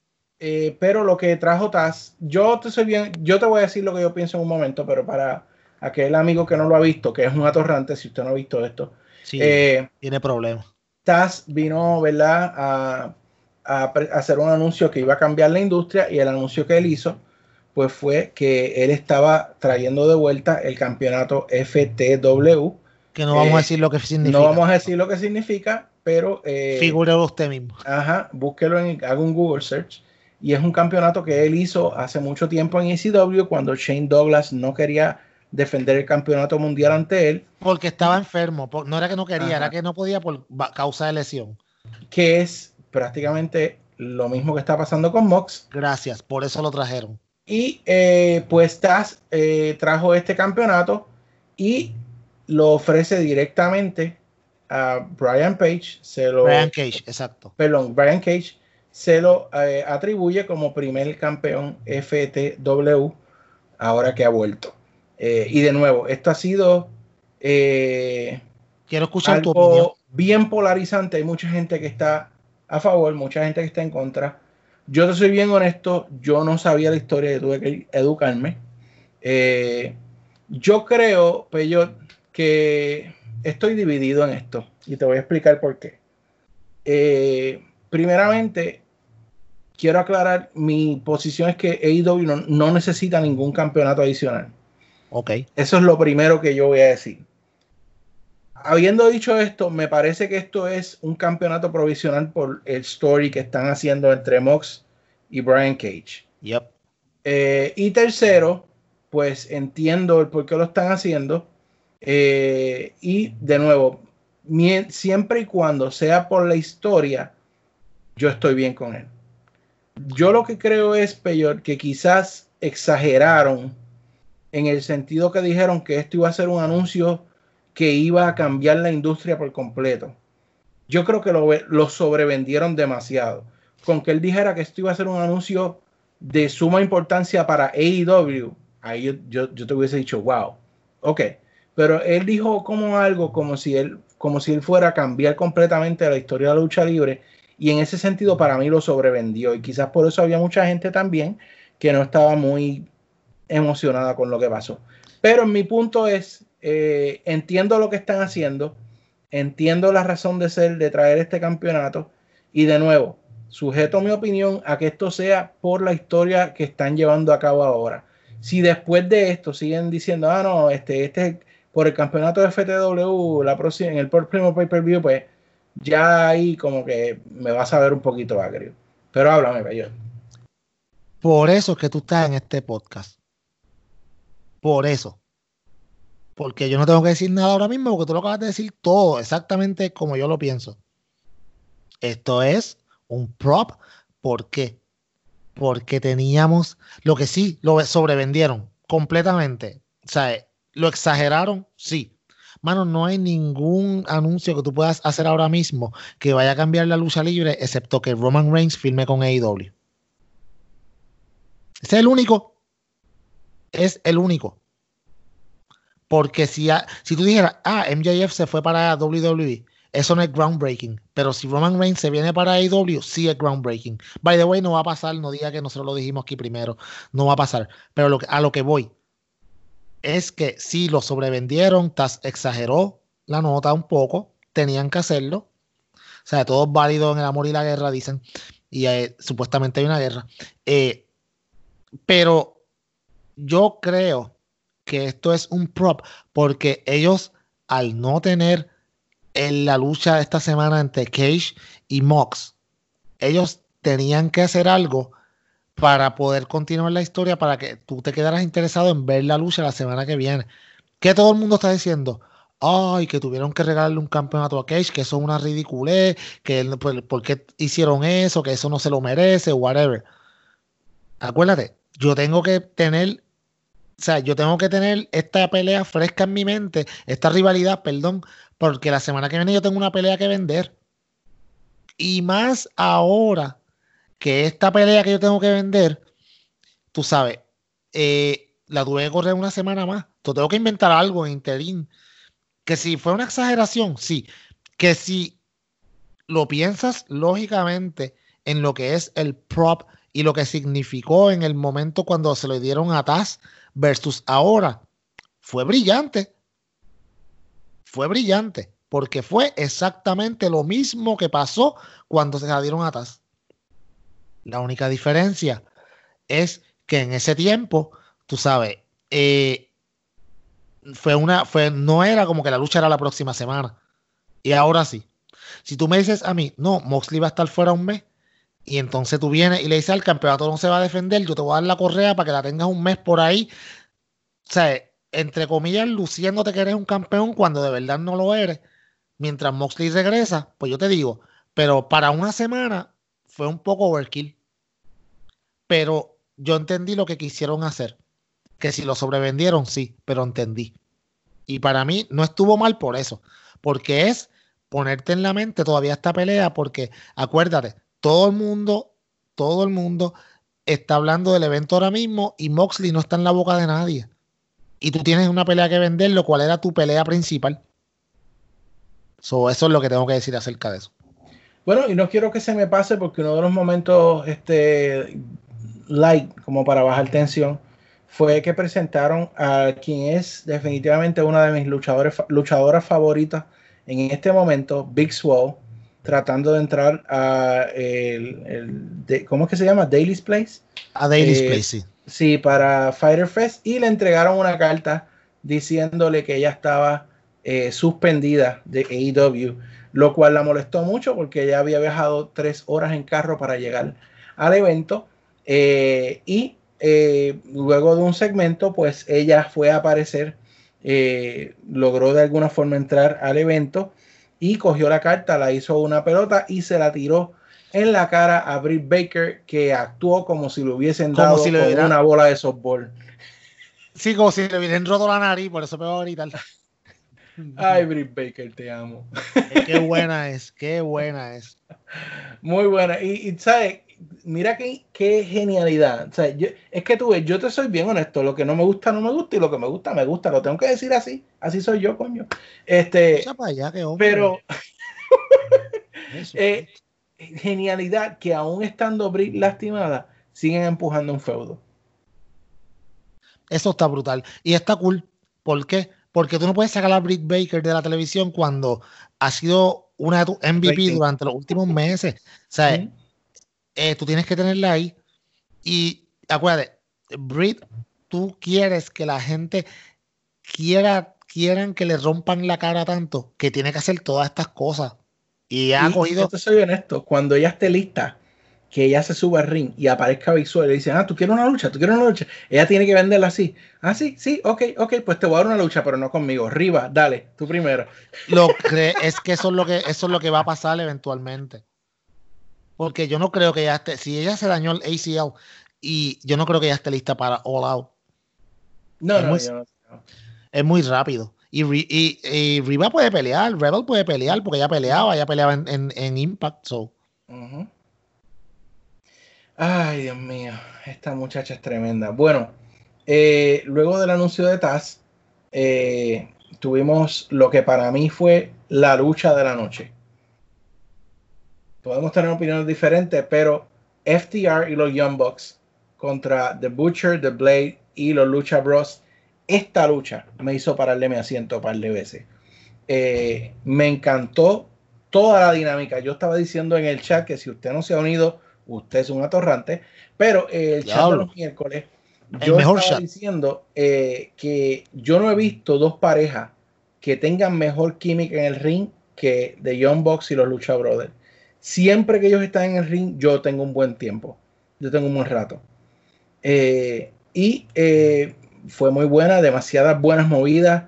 pero lo que trajo Taz, yo te soy bien, yo te voy a decir lo que yo pienso en un momento, pero para aquel amigo que no lo ha visto, que es un atorrante, si usted no ha visto esto. Eh, tiene problemas. Taz vino, ¿verdad?, a, hacer un anuncio que iba a cambiar la industria y el anuncio que él hizo, pues fue que él estaba trayendo de vuelta el campeonato FTW. Que no vamos a eh, decir lo que significa. No vamos a decir lo que significa, pero... Eh, Figúrelo usted mismo. Ajá, búsquelo en, haga un Google search. Y es un campeonato que él hizo hace mucho tiempo en ECW cuando Shane Douglas no quería defender el campeonato mundial ante él. Porque estaba enfermo, no era que no quería, era que no podía por causa de lesión. Que es prácticamente lo mismo que está pasando con Mox. Gracias, por eso lo trajeron. Y eh, pues Taz eh, trajo este campeonato y lo ofrece directamente a Brian Page. Se lo, Brian Cage, exacto. Perdón, Brian Cage se lo eh, atribuye como primer campeón FTW ahora que ha vuelto. Eh, y de nuevo, esto ha sido. Eh, Quiero escuchar tu opinión. Bien polarizante. Hay mucha gente que está a favor, mucha gente que está en contra. Yo te soy bien honesto, yo no sabía la historia, tuve que educarme. Eh, yo creo, Peyo, que estoy dividido en esto y te voy a explicar por qué. primeramente, quiero aclarar, mi posición es que AEW no, no necesita ningún campeonato adicional. Ok. Eso es lo primero que yo voy a decir. Habiendo dicho esto, me parece que esto es un campeonato provisional por el story que están haciendo entre Mox y Brian Cage. Yep. Eh, y tercero, pues entiendo el por qué lo están haciendo. Eh, y de nuevo, siempre y cuando sea por la historia, yo estoy bien con él. Yo lo que creo es, peor, que quizás exageraron en el sentido que dijeron que esto iba a ser un anuncio que iba a cambiar la industria por completo. Yo creo que lo, sobrevendieron demasiado. Con que él dijera que esto iba a ser un anuncio de suma importancia para AEW, ahí yo, yo, te hubiese dicho, wow, ok. Pero él dijo como algo como si él, como si él fuera a cambiar completamente la historia de la lucha libre. Y en ese sentido, para mí lo sobrevendió. Y quizás por eso había mucha gente también que no estaba muy emocionada con lo que pasó. Pero mi punto es, eh, entiendo lo que están haciendo, entiendo la razón de ser de traer este campeonato y de nuevo, sujeto mi opinión a que esto sea por la historia que están llevando a cabo ahora. Si después de esto siguen diciendo, ah, no, este, este por el campeonato de FTW, la próxima, en el próximo pay-per-view, pues ya ahí como que me vas a ver un poquito agrio. Pero háblame, bello. Por eso es que tú estás en este podcast. Por eso. Porque yo no tengo que decir nada ahora mismo, porque tú lo acabas de decir todo exactamente como yo lo pienso. Esto es un prop. ¿Por qué? Porque teníamos lo que sí, lo sobrevendieron completamente. O sea, lo exageraron, sí. Mano, no hay ningún anuncio que tú puedas hacer ahora mismo que vaya a cambiar la lucha libre, excepto que Roman Reigns firme con AEW. Ese es el único. Es el único. Porque si, si tú dijeras, ah, MJF se fue para WWE, eso no es groundbreaking. Pero si Roman Reigns se viene para AEW, sí es groundbreaking. By the way, no va a pasar, no diga que nosotros lo dijimos aquí primero, no va a pasar. Pero lo a lo que voy es que si lo sobrevendieron, Taz exageró la nota un poco, tenían que hacerlo. O sea, todo válido en el amor y la guerra, dicen. Y eh, supuestamente hay una guerra. Eh, pero yo creo que esto es un prop porque ellos, al no tener en la lucha esta semana entre Cage y Mox, ellos tenían que hacer algo para poder continuar la historia, para que tú te quedaras interesado en ver la lucha la semana que viene. Que todo el mundo está diciendo, ay, que tuvieron que regalarle un campeonato a Cage, que eso es una ridiculez, que pues, por qué hicieron eso, que eso no se lo merece, whatever. Acuérdate, yo tengo que tener, o sea, yo tengo que tener esta pelea fresca en mi mente, esta rivalidad, perdón, porque la semana que viene yo tengo una pelea que vender. Y más ahora que esta pelea que yo tengo que vender, tú sabes, eh, la tuve que correr una semana más. Yo tengo que inventar algo en interín. Que si fue una exageración, sí. Que si lo piensas lógicamente en lo que es el prop y lo que significó en el momento cuando se lo dieron a Taz versus ahora, fue brillante. Fue brillante, porque fue exactamente lo mismo que pasó cuando se la dieron a Taz. La única diferencia es que en ese tiempo, tú sabes, eh, fue una, fue, no era como que la lucha era la próxima semana. Y ahora sí. Si tú me dices a mí, no, Moxley va a estar fuera un mes, y entonces tú vienes y le dices al campeonato no se va a defender, yo te voy a dar la correa para que la tengas un mes por ahí. O sea, entre comillas, luciéndote que eres un campeón cuando de verdad no lo eres. Mientras Moxley regresa, pues yo te digo, pero para una semana fue un poco overkill. Pero yo entendí lo que quisieron hacer. Que si lo sobrevendieron, sí, pero entendí. Y para mí no estuvo mal por eso. Porque es ponerte en la mente todavía esta pelea, porque acuérdate, todo el mundo, todo el mundo está hablando del evento ahora mismo y Moxley no está en la boca de nadie. Y tú tienes una pelea que vender, lo cual era tu pelea principal. eso es lo que tengo que decir acerca de eso. Bueno, y no quiero que se me pase porque uno de los momentos este, light, como para bajar tensión, fue que presentaron a quien es definitivamente una de mis luchadores, luchadoras favoritas en este momento, Big Swole tratando de entrar a el, ¿cómo es que se llama? Daily's Place. A Daily's eh, Place, sí. Sí, para Fighter Fest y le entregaron una carta diciéndole que ella estaba eh, suspendida de AEW, lo cual la molestó mucho porque ella había viajado tres horas en carro para llegar al evento eh, y luego de un segmento, pues ella fue a aparecer, logró de alguna forma entrar al evento y cogió la carta, la hizo una pelota y se la tiró en la cara a Britt Baker, que actuó como si le hubiesen dado si una bola de softball. Sí, como si le hubiesen roto la nariz, por eso me voy a gritar. Ay, Britt Baker, te amo. Qué buena es, qué buena es. Muy buena. Y, y ¿sabes? Mira qué, qué genialidad. O sea, es que tú ves, yo te soy bien honesto. Lo que no me gusta, no me gusta. Y lo que me gusta, me gusta. Lo tengo que decir así. Así soy yo, coño. Este, pero. Eh, genialidad que aún estando Brit lastimada, siguen empujando un feudo. Eso está brutal. Y está cool. ¿Por qué? Porque tú no puedes sacar a Britt Baker de la televisión cuando ha sido una de tus MVP durante los últimos meses. O sea, eh, tú tienes que tenerla ahí. Y acuérdate, Brit, tú quieres que la gente quiera, quieran que le rompan la cara tanto que tiene que hacer todas estas cosas. Y ha cogido. Yo te soy honesto, cuando ella esté lista, que ella se suba al ring y aparezca visual y le dicen, ah, tú quieres una lucha, tú quieres una lucha. Ella tiene que venderla así. Ah, sí, sí, ok, ok, pues te voy a dar una lucha, pero no conmigo. Riva, dale, tú primero. Lo cree, es que eso es lo que eso es lo que va a pasar eventualmente. Porque yo no creo que ella esté, si ella se dañó el ACL y yo no creo que ella esté lista para All Out. No, es no, muy, yo no. es muy rápido. Y, Ri- y, y Riva puede pelear, Rebel puede pelear, porque ella peleaba, ella peleaba en, en- en Impact. So. Ay, Dios mío, esta muchacha es tremenda. Bueno, eh, luego del anuncio de Taz, eh, tuvimos lo que para mí fue la lucha de la noche. Podemos tener opiniones diferentes, pero FTR y los Young Bucks contra The Butcher, The Blade y los Lucha Bros. Esta lucha me hizo pararle mi asiento un par de veces. Eh, me encantó toda la dinámica. Yo estaba diciendo en el chat que si usted no se ha unido, usted es un atorrante. Pero eh, el chat de los miércoles, El yo mejor estaba chat. diciendo eh, que yo no he visto dos parejas que tengan mejor química en el ring que The Young Bucks y los Lucha Brothers. Siempre que ellos están en el ring, yo tengo un buen tiempo. Yo tengo un buen rato. Eh, y eh, fue muy buena, demasiadas buenas movidas.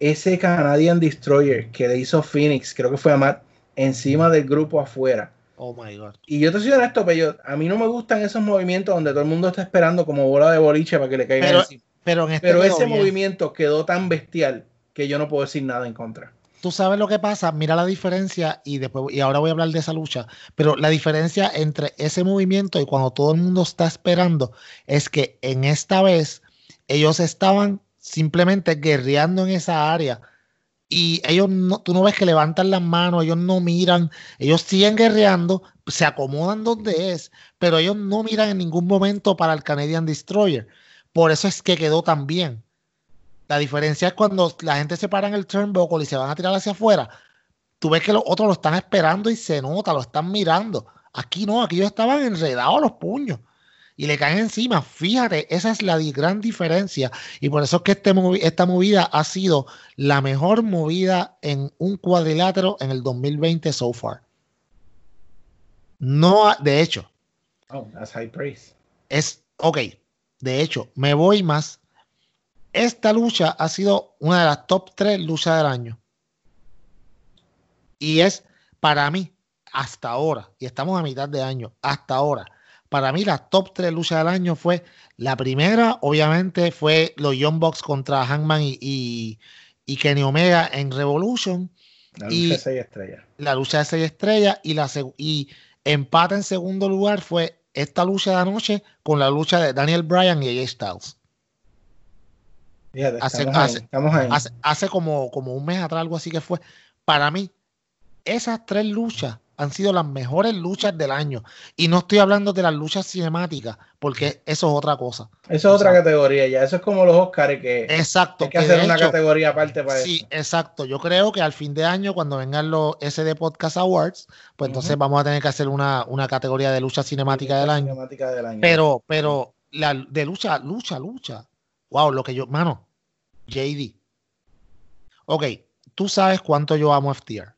Ese Canadian Destroyer que le hizo Phoenix, creo que fue a Matt, encima del grupo afuera. Oh my God. Y yo te soy honesto, pero a mí no me gustan esos movimientos donde todo el mundo está esperando como bola de boliche para que le caigan Pero, encima. pero en este Pero ese bien. movimiento quedó tan bestial que yo no puedo decir nada en contra. Tú sabes lo que pasa, mira la diferencia y después y ahora voy a hablar de esa lucha, pero la diferencia entre ese movimiento y cuando todo el mundo está esperando es que en esta vez ellos estaban simplemente guerreando en esa área y ellos no, tú no ves que levantan las manos, ellos no miran, ellos siguen guerreando, se acomodan donde es, pero ellos no miran en ningún momento para el Canadian Destroyer. Por eso es que quedó tan bien. La diferencia es cuando la gente se para en el turnbuckle y se van a tirar hacia afuera. Tú ves que los otros lo están esperando y se nota, lo están mirando. Aquí no, aquí ellos estaban enredados a los puños y le caen encima. Fíjate, esa es la gran diferencia. Y por eso es que este movi- esta movida ha sido la mejor movida en un cuadrilátero en el 2020 so far. No, ha- de hecho, Oh, that's high praise. es, ok, de hecho, me voy más. Esta lucha ha sido una de las top 3 luchas del año. Y es para mí, hasta ahora, y estamos a mitad de año, hasta ahora, para mí la top 3 luchas del año fue la primera, obviamente, fue los Young Bucks contra Hangman y, y, y Kenny Omega en Revolution La lucha Y- de seis estrellas. la lucha de seis estrellas y la y empate en segundo lugar fue esta lucha de anoche con la lucha de Daniel Bryan y AJ Styles. Fíjate, Hace- estamos, ahí, hace- estamos ahí. Hace, hace como, como un mes atrás, algo así que fue. Para mí, esas tres luchas han sido las mejores luchas del año. Y no estoy hablando de las luchas cinemáticas, porque eso es otra cosa. Eso es otra categoría ya. Eso es como los Oscars que Exacto. hay que que hacer una hecho, categoría aparte para Sí, eso. exacto. Yo creo que al fin de año, cuando vengan los SD Podcast Awards, pues entonces vamos a tener que hacer una, una categoría de lucha cinemática del año. Cinemática del año. Pero, pero, la de lucha, lucha, lucha. Wow, lo que yo, mano, JD. Ok, tú sabes cuánto yo amo FTR.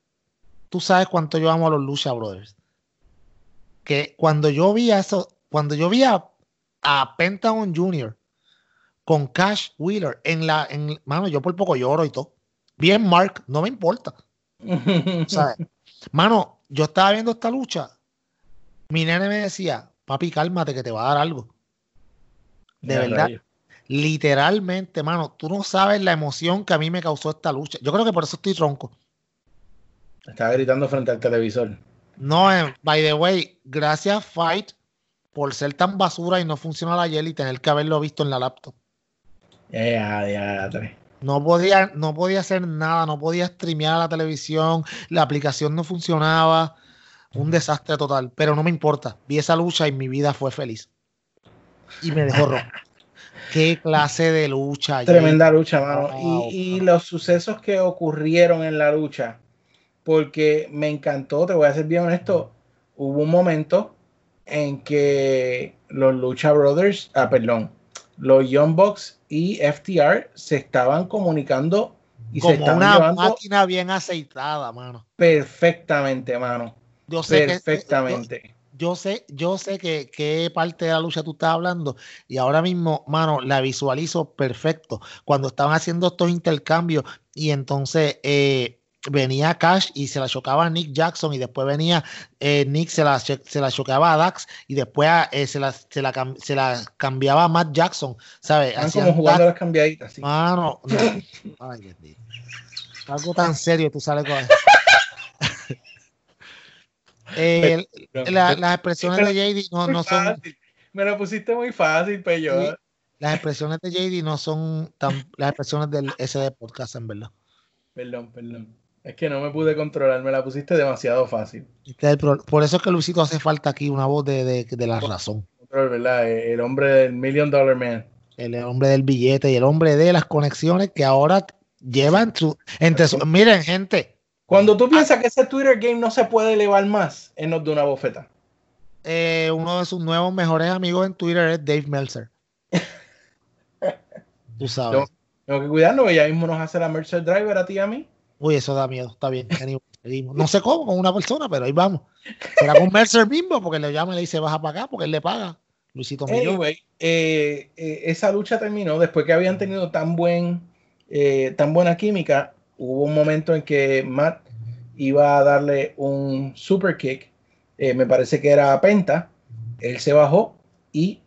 Tú sabes cuánto yo amo a los Lucha Brothers. Que cuando yo vi a eso, cuando yo vi a, a Pentagon Jr. con Cash Wheeler en la, en, mano, yo por poco lloro y todo. Bien, Mark, no me importa. ¿sabes? Mano, yo estaba viendo esta lucha. Mi nene me decía, papi, cálmate que te va a dar algo. De verdad. Literalmente, mano, tú no sabes la emoción que a mí me causó esta lucha. Yo creo que por eso estoy tronco. Estaba gritando frente al televisor. No, eh, by the way, gracias Fight por ser tan basura y no funcionar ayer y tener que haberlo visto en la laptop. Ya, ya, tres. No podía, no podía hacer nada, no podía streamear a la televisión, la aplicación no funcionaba, un desastre total, pero no me importa. Vi esa lucha y mi vida fue feliz. Y me dejó rojo. Qué clase de lucha. Jay. Tremenda lucha, mano. Wow, y, los sucesos que ocurrieron en la lucha, porque me encantó, te voy a ser bien honesto, hubo un momento en que los Lucha Brothers, ah, perdón, los Young Bucks y FTR se estaban comunicando y se estaban una máquina bien aceitada, mano. perfectamente, mano. Yo sé que Perfectamente. yo, yo sé, yo sé que qué parte de la lucha tú estás hablando y ahora mismo, mano, la visualizo perfecto. Cuando estaban haciendo estos intercambios y entonces eh, venía Cash y se la chocaba a Nick Jackson y después venía eh, Nick se la, se la chocaba a Dax y después eh, se, la, se, la, se, la, cambiaba a Matt Jackson, ¿sabes? como jugando las cambiaditas. ¿sí? Mano, no. Ay, Algo tan serio, tú sales con eh, la, las expresiones de JD no, no son. Me lo pusiste muy fácil, pero sí, Las expresiones de JD no son tan las expresiones del SD podcast, en verdad. Perdón, perdón. Es que no me pude controlar, me la pusiste demasiado fácil. Por eso es que Luisito hace falta aquí una voz de, de, de la razón. ¿verdad? El hombre del Million Dollar Man. El hombre del billete y el hombre de las conexiones que ahora llevan su, entre su, miren, gente. Cuando tú piensas que ese Twitter game no se puede elevar más, él nos da una bofeta. Eh, uno de sus nuevos mejores amigos en Twitter es Dave Meltzer. tú sabes. Tengo, tengo que cuidarnos, ella mismo nos hace la Mercer Driver a ti y a mí. Uy, eso da miedo, está bien. No sé cómo con una persona, pero ahí vamos. Será con Mercer mismo, porque le llama y le dice, baja para acá, porque él le paga. Luisito anyway, eh, eh, esa lucha terminó después que habían tenido tan buen eh, tan buena química. Hubo un momento en que Matt iba a darle un super kick, eh, me parece que era a Penta. Él se bajó y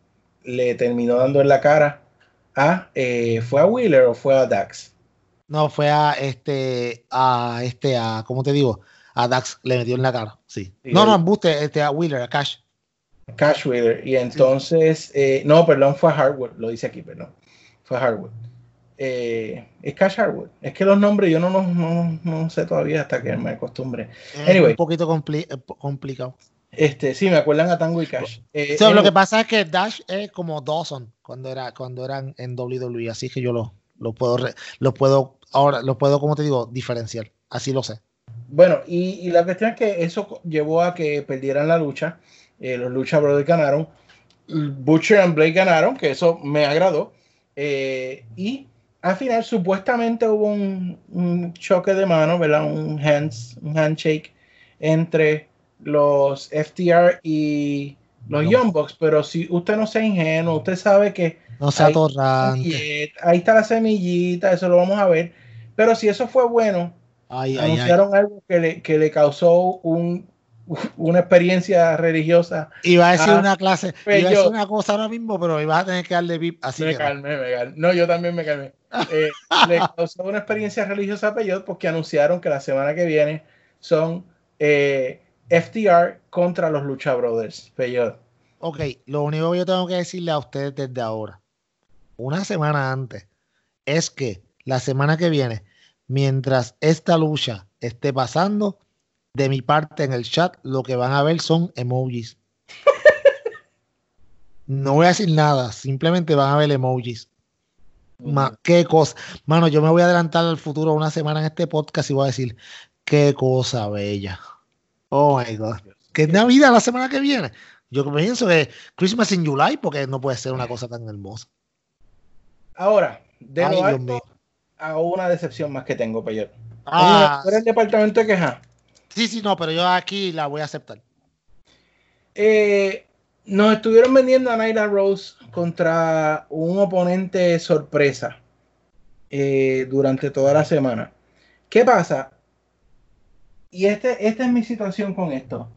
le terminó dando en la cara a eh, fue a Wheeler o fue a Dax. No, fue a este, a este, a, ¿cómo te digo? A Dax le metió en la cara, sí. sí no, no, embuste, este, a Wheeler, a Cash. Cash Wheeler. Y entonces, sí. eh, no, perdón, fue a Hardwood, lo dice aquí, perdón. Fue a Hardwood. Eh, es Cash Hardwood. Es que los nombres yo no, no, no, no sé todavía hasta que me acostumbre. Anyway, un poquito compli complicado. Este, sí, me acuerdan a Tango y Cash. Eh, so, lo que pasa es que Dash es como Dawson cuando era cuando eran en WWE, así que yo lo, lo puedo lo puedo ahora lo puedo como te digo diferenciar, así lo sé. Bueno, y, y la cuestión es que eso llevó a que perdieran la lucha. Eh, los Lucha Brothers ganaron. Butcher and Blake ganaron, que eso me agradó. Eh, y al final supuestamente hubo un, un, choque de mano, ¿verdad? Un, hands, un handshake entre los FTR y los no. Young Bucks, pero si usted no sea ingenuo, usted sabe que no sea torrante. Ahí está la semillita, eso lo vamos a ver. Pero si eso fue bueno, ay, anunciaron ay, ay. algo que le, que le causó un, una experiencia religiosa. Iba a decir una clase, iba a decir una cosa ahora mismo, pero ibas a tener que darle VIP. Así me que calmé, me calmé. No, yo también me calmé. Eh, le causó una experiencia religiosa a Peyot porque anunciaron que la semana que viene son eh, FTR contra los Lucha Brothers. Peyot. Ok, lo único que yo tengo que decirle a ustedes desde ahora, una semana antes, es que la semana que viene, mientras esta lucha esté pasando, de mi parte en el chat, lo que van a ver son emojis. No voy a decir nada, simplemente van a ver emojis. Ma, qué cosa. Mano, yo me voy a adelantar al futuro una semana en este podcast y voy a decir, qué cosa bella. Oh my God. Que es Navidad la semana que viene. Yo pienso que Christmas in July, porque no puede ser una cosa tan hermosa. Ahora, de Ay, lo alto a una decepción más que tengo, Peyor. Ah, ¿Tú eres el departamento de queja? Sí, sí, no, pero yo aquí la voy a aceptar. Eh, nos estuvieron vendiendo a Nyla Rose contra un oponente sorpresa eh, durante toda la semana. ¿Qué pasa? Y este, esta es mi situación con esto.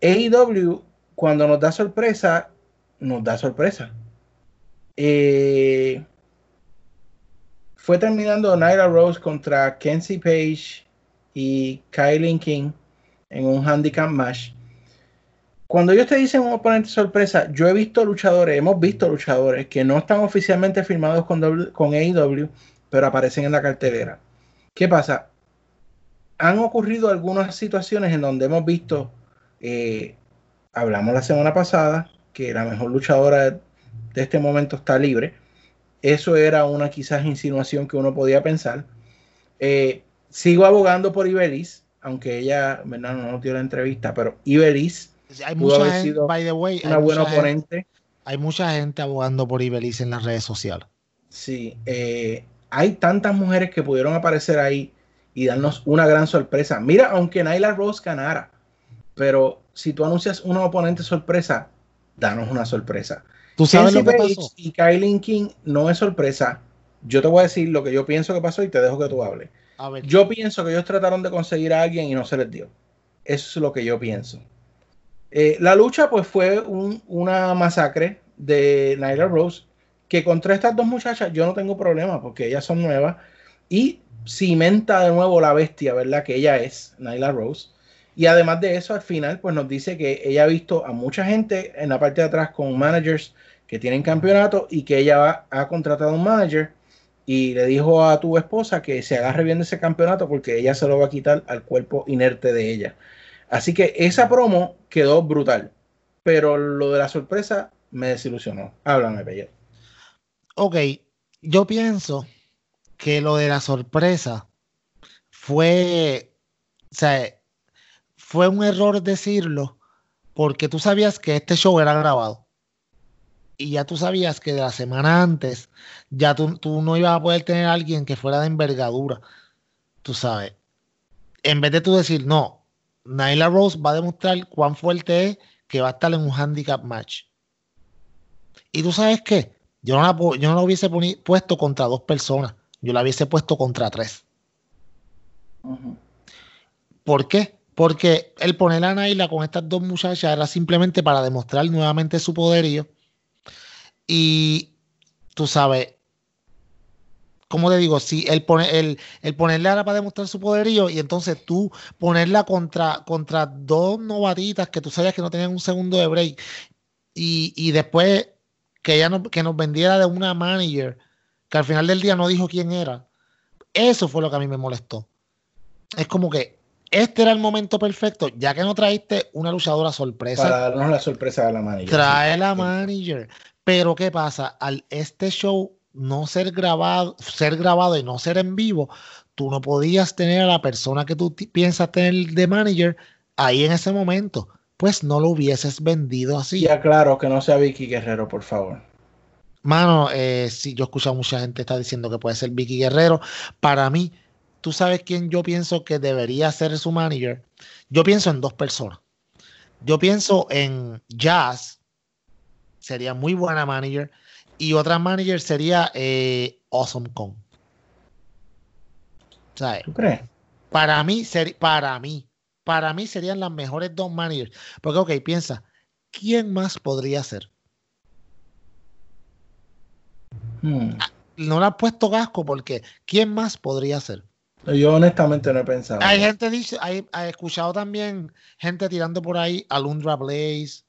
AEW, cuando nos da sorpresa, nos da sorpresa. Eh, fue terminando Nyla Rose contra Kenzie Page y Kylie King en un handicap match. Cuando ellos te dicen un oponente sorpresa, yo he visto luchadores, hemos visto luchadores que no están oficialmente firmados con, w, con AEW, pero aparecen en la cartelera. ¿Qué pasa? Han ocurrido algunas situaciones en donde hemos visto, eh, hablamos la semana pasada, que la mejor luchadora de este momento está libre. Eso era una quizás insinuación que uno podía pensar. Eh, sigo abogando por Ibelis, aunque ella ¿verdad? no nos dio la entrevista, pero Ibelis hay mucha gente, by the way, una buena oponente. Gente, hay mucha gente abogando por Ibelis en las redes sociales. Sí, eh, hay tantas mujeres que pudieron aparecer ahí y darnos una gran sorpresa. Mira, aunque Nyla Rose ganara, pero si tú anuncias un oponente sorpresa, danos una sorpresa. ¿Tú sabes Kenzie lo que Page pasó? y Kylie King no es sorpresa. Yo te voy a decir lo que yo pienso que pasó y te dejo que tú hables. A ver, Yo pienso que ellos trataron de conseguir a alguien y no se les dio. Eso es lo que yo pienso. Eh, la lucha pues fue un- una masacre de Nyla Rose que contra estas dos muchachas yo no tengo problema porque ellas son nuevas y cimenta de nuevo la bestia, ¿verdad? Que ella es Nyla Rose. Y además de eso, al final, pues nos dice que ella ha visto a mucha gente en la parte de atrás con managers que tienen campeonato y que ella ha contratado un manager y le dijo a tu esposa que se agarre bien de ese campeonato porque ella se lo va a quitar al cuerpo inerte de ella. Así que esa promo quedó brutal, pero lo de la sorpresa me desilusionó. Háblame, Pellet. ok, yo pienso que lo de la sorpresa fue, o sea, fue un error decirlo porque tú sabías que este show era grabado. Y ya tú sabías que de la semana antes ya tú, tú no ibas a poder tener a alguien que fuera de envergadura. Tú sabes. En vez de tú decir, no, Nyla Rose va a demostrar cuán fuerte es que va a estar en un handicap match. Y tú sabes qué? Yo no la, yo no la hubiese puesto contra dos personas. Yo la hubiese puesto contra tres. ¿Por qué? Porque el poner a Naila con estas dos muchachas era simplemente para demostrar nuevamente su poderío. Y tú sabes, ¿cómo te digo? Si el, pone, el, el ponerla era para demostrar su poderío y entonces tú ponerla contra, contra dos novatitas que tú sabías que no tenían un segundo de break y, y después que ella no- que nos vendiera de una manager que al final del día no dijo quién era. Eso fue lo que a mí me molestó. Es como que este era el momento perfecto, ya que no traíste una luchadora sorpresa, Para darnos la sorpresa de la manager. trae la manager. Pero ¿qué pasa? Al este show no ser grabado, ser grabado y no ser en vivo, tú no podías tener a la persona que tú piensas tener de manager ahí en ese momento. Pues no lo hubieses vendido así. Y aclaro que no sea Vicky Guerrero, por favor. Mano, eh, sí, yo he escuchado mucha gente está diciendo que puede ser Vicky Guerrero. Para mí, tú sabes quién yo pienso que debería ser su manager. Yo pienso en dos personas. Yo pienso en Jazz, sería muy buena manager, y otra manager sería eh, Awesome Kong. ¿Sabes? ¿Tú crees? Para mí, seri- para mí, para mí serían las mejores dos managers. Porque, ok, piensa, ¿quién más podría ser? Hmm. no le han puesto casco porque ¿quién más podría ser? Yo honestamente no he pensado. Hay gente dice, hay, he escuchado también gente tirando por ahí a Lundra Blaze,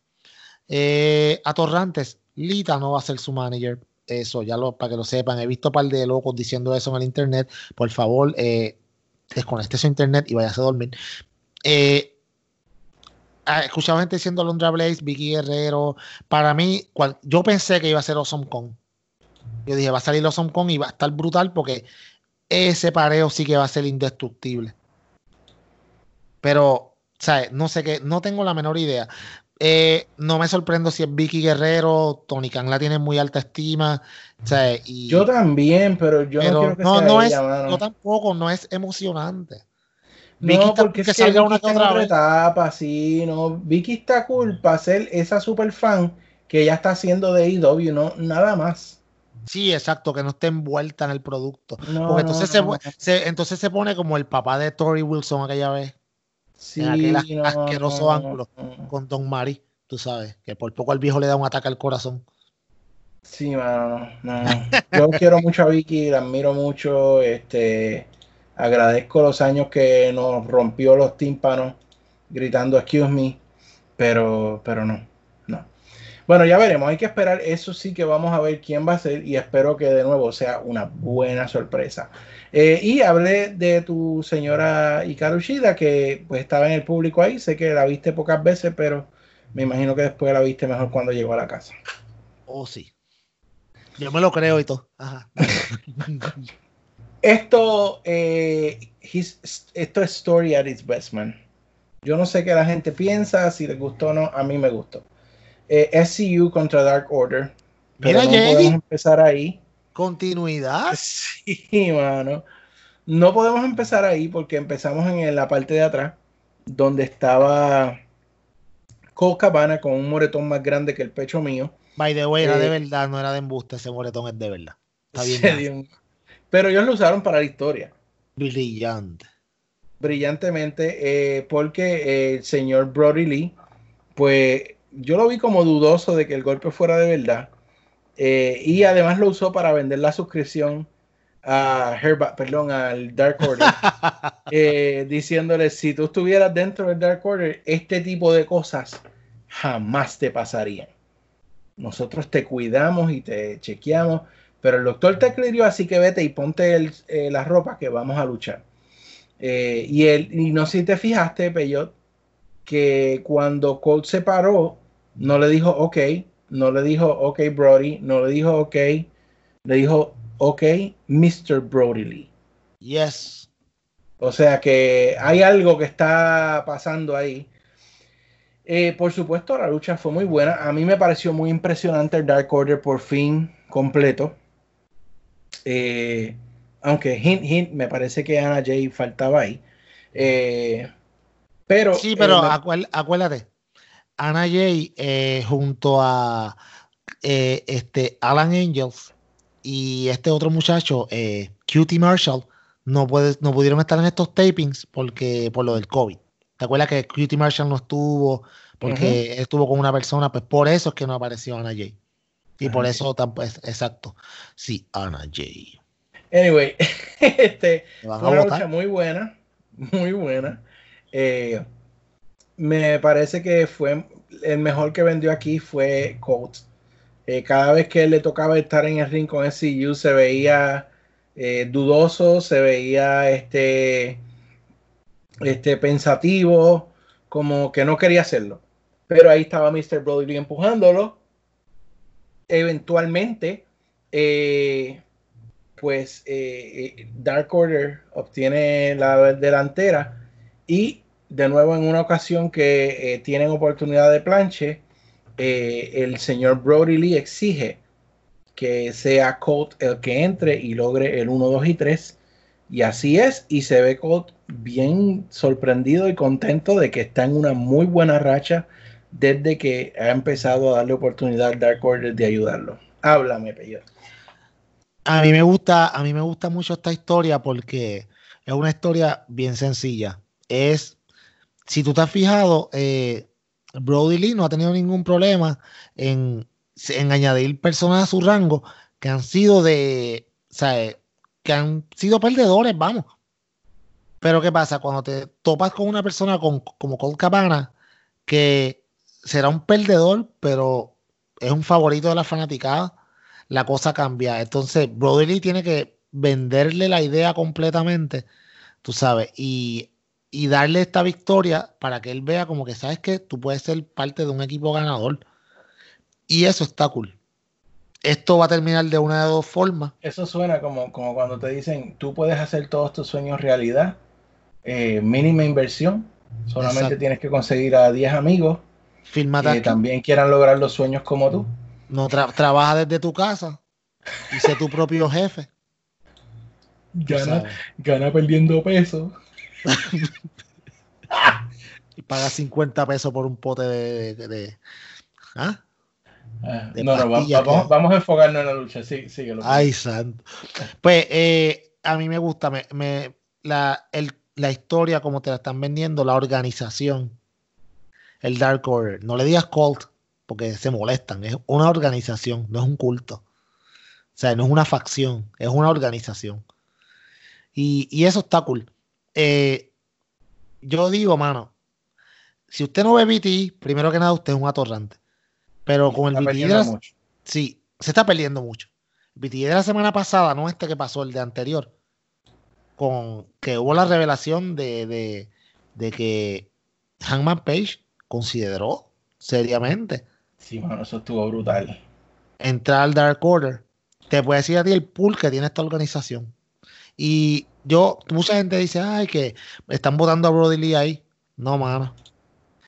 eh, a Torrantes. Lita no va a ser su manager. Eso, ya lo, para que lo sepan. He visto un par de locos diciendo eso en el internet. Por favor, eh, desconecte su internet y váyase a dormir. Eh, he escuchado gente diciendo Lundra Blaze, Vicky Guerrero. Para mí, yo pensé que iba a ser Awesome Kong. Yo dije, va a salir Awesome Kong y va a estar brutal porque ese pareo sí que va a ser indestructible. Pero, ¿sabes? No sé qué, no tengo la menor idea. Eh, no me sorprendo si es Vicky Guerrero, Tony Khan la tiene en muy alta estima. Yo también, pero yo pero no quiero que no, sea no ella, es, mano. yo tampoco, no es emocionante. No, Vicky está- porque que es que salga una está otra otra etapa, sí, no. Vicky está cool para ser esa super fan que ella está haciendo de IW, no, nada más. Sí, exacto, que no esté envuelta en el producto. No, Porque entonces, no, se, no. se- entonces se pone como el papá de Tori Wilson aquella vez. Sí, en aquel no, asqueroso no, ángulo. no. con Don Mari, tú sabes, que por poco al viejo le da un ataque al corazón. Sí, mano, no, no. Yo quiero mucho a Vicky, la admiro mucho, este, agradezco los años que nos rompió los tímpanos gritando excuse me, pero, pero no, no. Bueno, ya veremos, hay que esperar, eso sí que vamos a ver quién va a ser y espero que de nuevo sea una buena sorpresa. Eh, y hablé de tu señora Hikaru Shida, que pues estaba en el público ahí, sé que la viste pocas veces, pero me imagino que después la viste mejor cuando llegó a la casa. Oh, sí. Yo me lo creo y todo. Ajá. Esto, eh, his- esto es story at its best, man. Yo no sé qué la gente piensa, si les gustó o no, a mí me gustó. Eh, SCU contra Dark Order. Pero Mira, no podemos empezar ahí. Continuidad. Sí, mano. No podemos empezar ahí porque empezamos en la parte de atrás, donde estaba Colt Cabana con un moretón más grande que el pecho mío. By the way, era de Eh, verdad, no era de embuste, ese moretón es de verdad. Está bien. Pero ellos lo usaron para la historia. Brillante. brillantemente eh, porque eh, el señor Brody Lee, pues yo lo vi como dudoso de que el golpe fuera de verdad eh, y además lo usó para vender la suscripción a Herba, perdón, al Dark Order, eh, diciéndole si tú estuvieras dentro del Dark Order, este tipo de cosas jamás te pasarían. Nosotros te cuidamos y te chequeamos, pero el doctor te escribió así que vete y ponte el- eh, la ropa que vamos a luchar. Eh, y, él, y no sé si te fijaste, Peyot, que cuando Colt se paró, no le dijo ok, no le dijo ok, Brody, no le dijo ok, le dijo ok, Mr. Brody Lee. Yes. O sea que hay algo que está pasando ahí. Eh, por supuesto, la lucha fue muy buena. A mí me pareció muy impresionante el Dark Order por fin completo. Eh, aunque hint, hint, me parece que Ana Jay faltaba ahí. Eh, pero, Sí, pero me- acuérdate, Ana Jay eh, junto a eh, este Alan Angels y este otro muchacho, eh, Cutie Marshall, no, puede, no pudieron estar en estos tapings porque por lo del COVID. ¿Te acuerdas que Cutie Marshall no estuvo porque estuvo con una persona? Pues por eso es que no apareció Ana Jay. Y Ana por Jay. eso, tampoco es- exacto. Sí, Ana Jay. Anyway, este, ¿Me van Fue a una lucha muy buena, muy buena. Eh, me parece que fue el mejor que vendió aquí fue Colt. Eh, cada vez que le tocaba estar en el ring con SCU se veía eh, dudoso, se veía este, este pensativo, como que no quería hacerlo. Pero ahí estaba Mr. Brody empujándolo. Eventualmente, eh, pues Dark Order obtiene la delantera y de nuevo en una ocasión que eh, tienen oportunidad de planche, eh, el señor Brody Lee exige que sea Colt el que entre y logre el 1, 2 y 3. Y así es, y se ve Colt bien sorprendido y contento de que está en una muy buena racha desde que ha empezado a darle oportunidad al Dark Order de ayudarlo. Háblame, Peyo. A mí me gusta, a mí me gusta mucho esta historia porque es una historia bien sencilla. Es, si tú te has fijado, eh, Brody Lee no ha tenido ningún problema en, en añadir personas a su rango que han sido de, o sea, eh, que han sido perdedores, vamos. Pero ¿qué pasa? Cuando te topas con una persona con, como Colt Cabana, que será un perdedor, pero es un favorito de la fanaticada, la cosa cambia. Entonces, Brody Lee tiene que venderle la idea completamente, tú sabes, y, y darle esta victoria para que él vea como que, ¿sabes que Tú puedes ser parte de un equipo ganador. Y eso está cool. Esto va a terminar de una de dos formas. Eso suena como, como cuando te dicen, tú puedes hacer todos tus sueños realidad, eh, mínima inversión, solamente Exacto. tienes que conseguir a 10 amigos Fírmate que aquí. también quieran lograr los sueños como tú. No tra- trabaja desde tu casa y sé tu propio jefe. Gana, gana perdiendo peso. Y paga 50 pesos por un pote de. de- de- ¿Ah? Ah, De no, vamos, que- vamos a enfocarnos en la lucha. Sí, síguelo. Ay, santo. Pues eh, a mí me gusta me, me- la, el- la historia, como te la están vendiendo, la organización, el Dark Order. No le digas cult, porque se molestan. Es una organización, no es un culto. O sea, no es una facción, es una organización. Y, y eso está cool. Eh, yo digo, mano, si usted no ve BT, primero que nada, usted es un atorrante. Pero con el BT de mucho. Sí, se está perdiendo mucho. El BTE de la semana pasada, no este que pasó, el de anterior, con que hubo la revelación de, de, de que Hangman Page consideró seriamente Sí, mano, eso estuvo brutal. entrar al Dark Order. Te puede decir a ti el pool que tiene esta organización. Y yo, mucha gente dice, ay, que están votando a Brody Lee ahí. No, mano.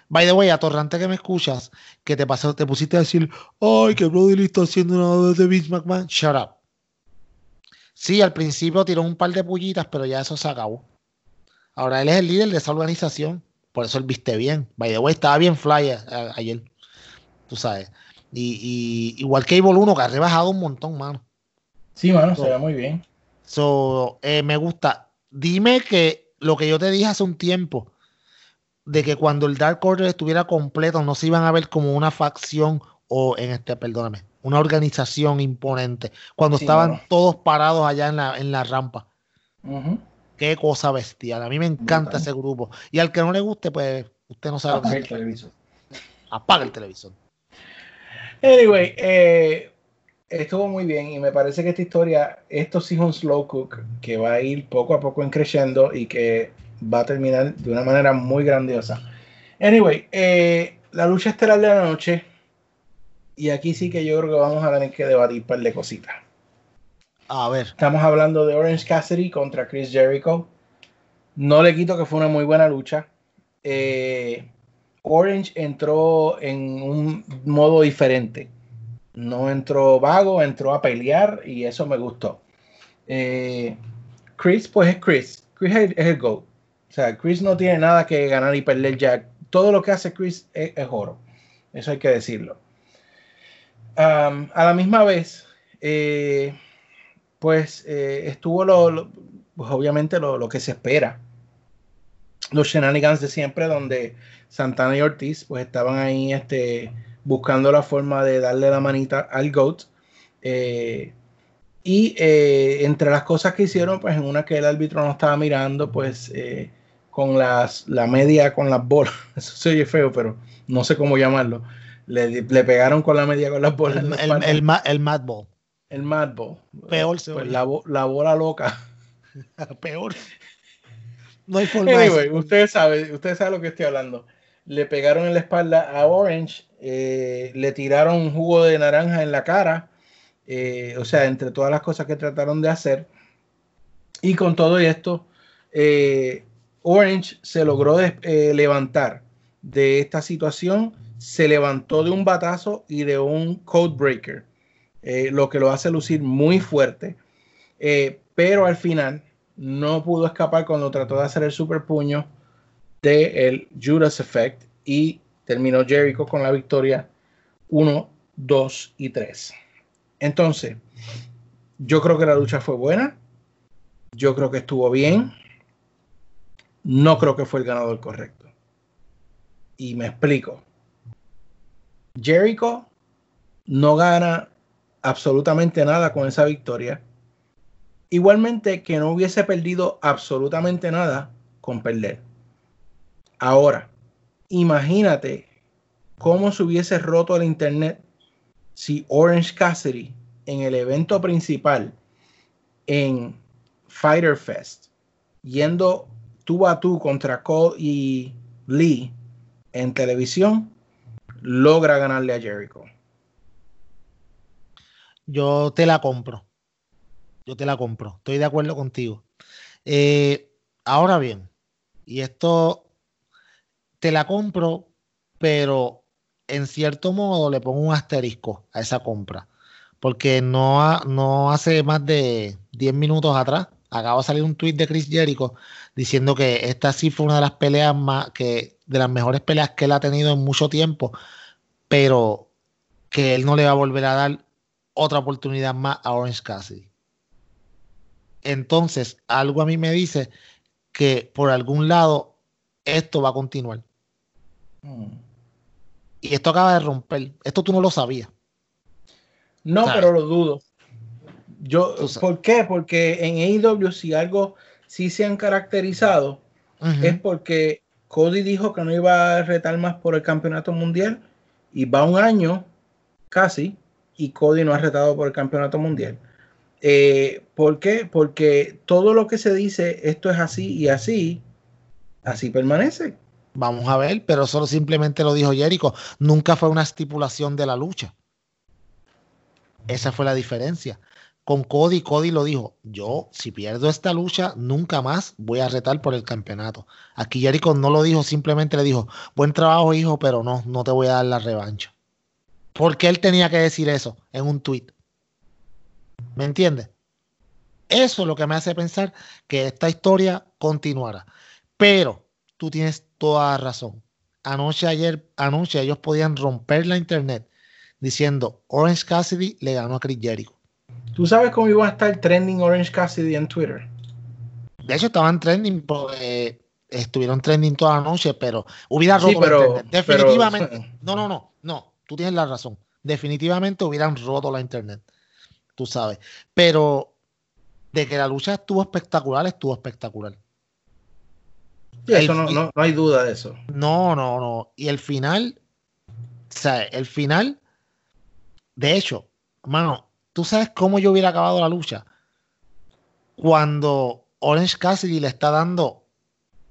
By the way, atorrante que me escuchas, que te pasó, te pusiste a decir, ay, que Brody Lee está haciendo una vez de Vince McMahon. Shut up. Sí, al principio tiró un par de pullitas, pero ya eso se acabó. Ahora él es el líder de esa organización. por eso él viste bien. By the way, estaba bien fly ayer. Tú sabes. Y, igual que Evil 1, que ha rebajado un montón, mano. Sí, mano, se ve muy bien. So, eh, me gusta. Dime que lo que yo te dije hace un tiempo, de que cuando el Dark Order estuviera completo, no se iban a ver como una facción o en este, perdóname, una organización imponente. Cuando estaban todos parados allá en la, en la rampa. Qué cosa bestial. A mí me encanta ese grupo. Y al que no le guste, pues usted no sabe. Apaga el televisor. Apaga el televisor. Anyway, eh, estuvo muy bien y me parece que esta historia, esto sí es un slow cook que va a ir poco a poco creciendo y que va a terminar de una manera muy grandiosa. Anyway, eh, la lucha estelar de la noche. Y aquí sí que yo creo que vamos a tener que debatir un par de cositas. A ver. Estamos hablando de Orange Cassidy contra Chris Jericho. No le quito que fue una muy buena lucha. Eh, Orange entró en un modo diferente. No entró vago, entró a pelear y eso me gustó. Eh, Chris, pues es Chris. Chris es, el GOAT. O sea, Chris no tiene nada que ganar y perder ya. Todo lo que hace Chris es, oro. Eso hay que decirlo. a la misma vez, eh, pues eh, estuvo lo, pues obviamente lo, que se espera. Los shenanigans de siempre, donde Santana y Ortiz pues estaban ahí este, buscando la forma de darle la manita al GOAT. Eh, y eh, entre las cosas que hicieron, pues en una que el árbitro no estaba mirando, pues con las, la media, con las bolas, eso se oye feo, pero no sé cómo llamarlo. Le, pegaron con la media con las bolas. El, el, el, el Mad Ball. El Mad Ball. Peor pues la, la, bola loca. Peor. No hay forma. Anyway, ustedes saben, ustedes saben lo que estoy hablando. Le pegaron en la espalda a Orange, eh, le tiraron un jugo de naranja en la cara. Eh, o sea, entre todas las cosas que trataron de hacer. Y con todo esto, eh, Orange se logró levantar de esta situación, se levantó de un batazo y de un code breaker. Lo que lo hace lucir muy fuerte. Pero al final no pudo escapar cuando trató de hacer el super puño del el Judas Effect y terminó Jericho con la victoria 1, 2 y 3. Entonces, yo creo que la lucha fue buena. Yo creo que estuvo bien. No creo que fue el ganador correcto. Y me explico. Jericho no gana absolutamente nada con esa victoria. Igualmente que no hubiese perdido absolutamente nada con perder. Ahora, imagínate cómo se hubiese roto el internet si Orange Cassidy en el evento principal en Fighter Fest, yendo tú a tú contra Cole y Lee en televisión, logra ganarle a Jericho yo te la compro. Yo te la compro. Estoy de acuerdo contigo. Eh, ahora bien, y esto te la compro, pero en cierto modo le pongo un asterisco a esa compra. Porque no, hace más de 10 minutos atrás acaba de salir un tweet de Chris Jericho diciendo que esta sí fue una de las peleas más que de las mejores peleas que él ha tenido en mucho tiempo, pero que él no le va a volver a dar otra oportunidad más a Orange Cassidy. Entonces, algo a mí me dice que por algún lado esto va a continuar. Y esto acaba de romper. Esto tú no lo sabías. No, pero lo dudo. Yo, ¿Por qué? Porque en AEW si algo sí se han caracterizado es porque Cody dijo que no iba a retar más por el campeonato mundial y va un año casi y Cody no ha retado por el campeonato mundial. Eh, ¿Por qué? Porque todo lo que se dice, esto es así y así, así permanece. Vamos a ver, pero solo simplemente lo dijo Jericho. Nunca fue una estipulación de la lucha. Esa fue la diferencia. Con Cody, Cody lo dijo, yo si pierdo esta lucha, nunca más voy a retar por el campeonato. Aquí Jericho no lo dijo, simplemente le dijo, buen trabajo hijo, pero no, no te voy a dar la revancha. ¿Por qué él tenía que decir eso en un tweet? ¿Me entiendes? Eso es lo que me hace pensar que esta historia continuará. Pero tú tienes toda la razón. Anoche, ayer, anoche ellos podían romper la internet diciendo Orange Cassidy le ganó a Chris Jericho. ¿Tú sabes cómo iba a estar trending Orange Cassidy en Twitter? De hecho, estaban trending porque estuvieron trending toda la noche, pero hubiera roto Sí, pero- la internet. Definitivamente. pero- no, no, no, no. Tú tienes la razón. Definitivamente hubieran roto la internet. Tú sabes. Pero de que la lucha estuvo espectacular, estuvo espectacular. Sí, eso El- no, no, no hay duda de eso. No, no, no. Y el final, o sea, el final, de hecho, mano, ¿tú sabes cómo yo hubiera acabado la lucha? Cuando Orange Cassidy le está dando,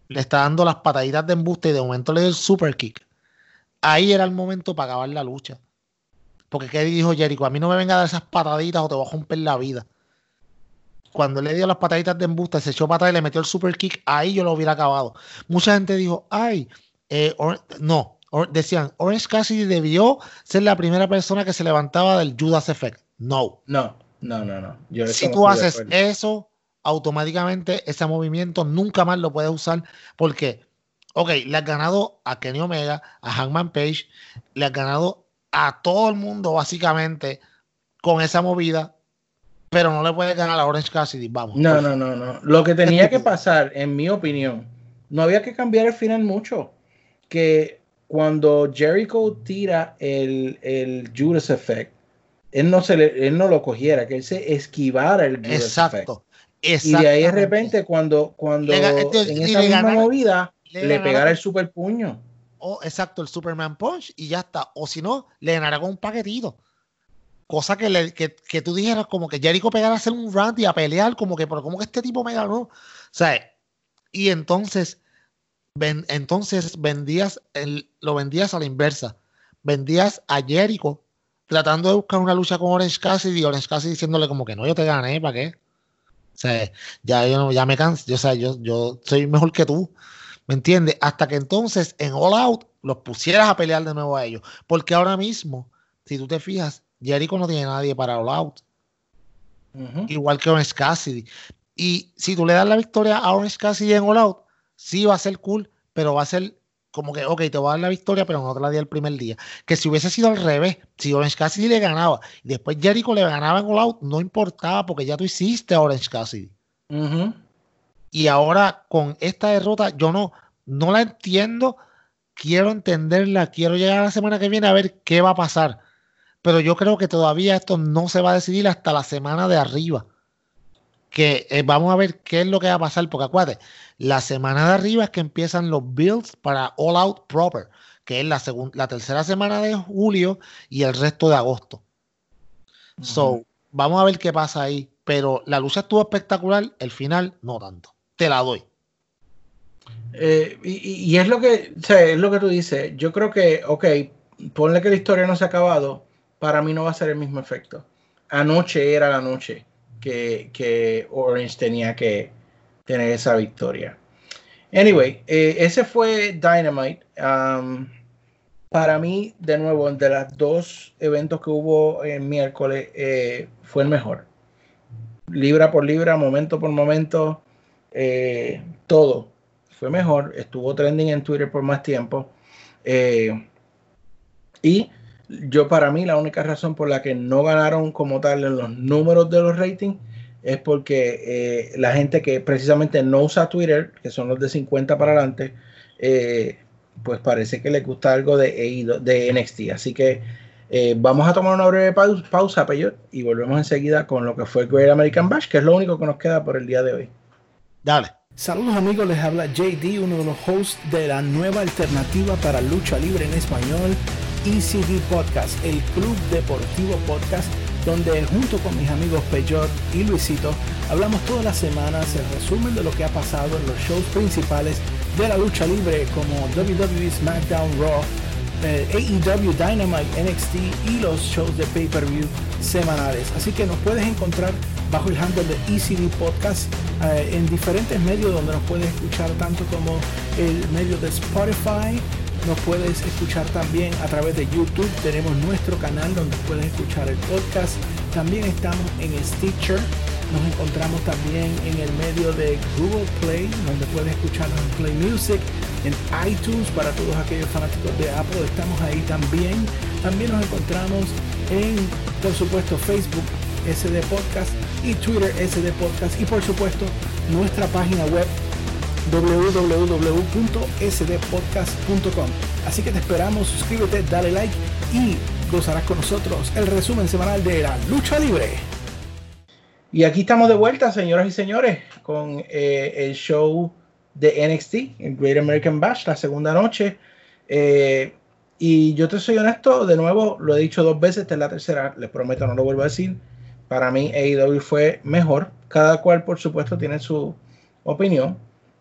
le está dando las pataditas de embuste y de momento le dio el super kick. Ahí era el momento para acabar la lucha. Porque ¿qué dijo Jericho? A mí no me venga a dar esas pataditas o te voy a romper la vida. Cuando le dio las pataditas de embuste, se echó patada y le metió el super kick, ahí yo lo hubiera acabado. Mucha gente dijo, ay, eh, Or- no, Or- decían, Orange Cassidy debió ser la primera persona que se levantaba del Judas Effect. No. No, no, no, no. Yo Si tú haces eso, automáticamente ese movimiento nunca más lo puedes usar porque, ok, le has ganado a Kenny Omega, a Hangman Page, le has ganado a todo el mundo básicamente con esa movida, pero no le puedes ganar a Orange Cassidy, vamos. No, no, no, no. Lo que tenía que pasar, en mi opinión, no había que cambiar el final mucho. Que cuando Jericho tira el, el Judas Effect, él no, se le- él no lo cogiera, que él se esquivara el Judas Effect. Exacto. Y de ahí de repente, cuando, cuando Le este, en esa misma movida, le pegara el super puño. o exacto, el Superman Punch y ya está. O si no, le ganará con un paquetito. Cosa que, que, que tú dijeras como que Jericho pegara a hacer un rant y a pelear, como que, pero como que este tipo me ganó. O y entonces, ven, entonces vendías, el, lo vendías a la inversa. Vendías a Jericho tratando de buscar una lucha con Orange Cassidy y Orange Cassidy diciéndole como que no, yo te gané, ¿para qué? O ya yo ya me canso, yo, o yo, yo soy mejor que tú. ¿Me entiendes? Hasta que entonces en All Out los pusieras a pelear de nuevo a ellos. Porque ahora mismo, si tú te fijas, Jericho no tiene nadie para All Out. Igual que Orange Cassidy. Y si tú le das la victoria a Orange Cassidy en All Out, sí va a ser cool, pero va a ser como que, ok, te voy a dar la victoria, pero no te la di el primer día. Que si hubiese sido al revés, si Orange Cassidy le ganaba y después Jericho le ganaba en All Out, no importaba porque ya tú hiciste a Orange Cassidy. Y ahora con esta derrota, yo no, no la entiendo. Quiero entenderla. Quiero llegar a la semana que viene a ver qué va a pasar. Pero yo creo que todavía esto no se va a decidir hasta la semana de arriba. Que eh, vamos a ver qué es lo que va a pasar. Porque acuérdate, la semana de arriba es que empiezan los builds para All Out Proper, que es la, la tercera semana de julio y el resto de agosto. So, vamos a ver qué pasa ahí. Pero la lucha estuvo espectacular, el final no tanto. Te la doy. Eh, y, y- y es lo que, o sea, es lo que tú dices. Yo creo que, ok, ponle que la historia no se ha acabado, para mí no va a ser el mismo efecto. Anoche era la noche que, que Orange tenía que tener esa victoria. Anyway, eh, ese fue Dynamite. Um, para mí, de nuevo, de los dos eventos que hubo el miércoles, eh, fue el mejor. Libra por libra, momento por momento, eh, todo fue mejor. Estuvo trending en Twitter por más tiempo. Eh, y yo, para mí, la única razón por la que no ganaron como tal en los números de los ratings es porque eh, la gente que precisamente no usa Twitter, que son los de 50 para adelante, eh, pues parece que les gusta algo de, AEW de NXT. Así que eh, vamos a tomar una breve pau- pausa, Peyot, y volvemos enseguida con lo que fue el Great American Bash, que es lo único que nos queda por el día de hoy. Dale. Saludos amigos, les habla JD, uno de los hosts de la nueva alternativa para lucha libre en español, ECD Podcast, el Club Deportivo Podcast, donde junto con mis amigos Peyot y Luisito hablamos todas las semanas el resumen de lo que ha pasado en los shows principales de la lucha libre como WWE SmackDown Raw, eh, AEW Dynamite NXT y los shows de pay-per-view semanales. Así que nos puedes encontrar bajo el handle de ECD Podcast eh, en diferentes medios donde nos puedes escuchar tanto como el medio de Spotify, nos puedes escuchar también a través de YouTube, tenemos nuestro canal donde puedes escuchar el podcast, también estamos en Stitcher Nos encontramos también en el medio de Google Play, donde pueden escucharnos en Play Music, en iTunes para todos aquellos fanáticos de Apple. Estamos ahí también. También nos encontramos en, por supuesto, Facebook SD Podcast y Twitter SD Podcast y por supuesto nuestra página web www.sdpodcast.com. Así que te esperamos, suscríbete, dale like y gozarás con nosotros el resumen semanal de la lucha libre. Y aquí estamos de vuelta, señoras y señores, con eh, el show de NXT, el Great American Bash, la segunda noche. Eh, y yo te soy honesto, de nuevo, lo he dicho dos veces, esta es la tercera, les prometo, no lo vuelvo a decir. Para mí, AEW fue mejor. Cada cual, por supuesto, tiene su opinión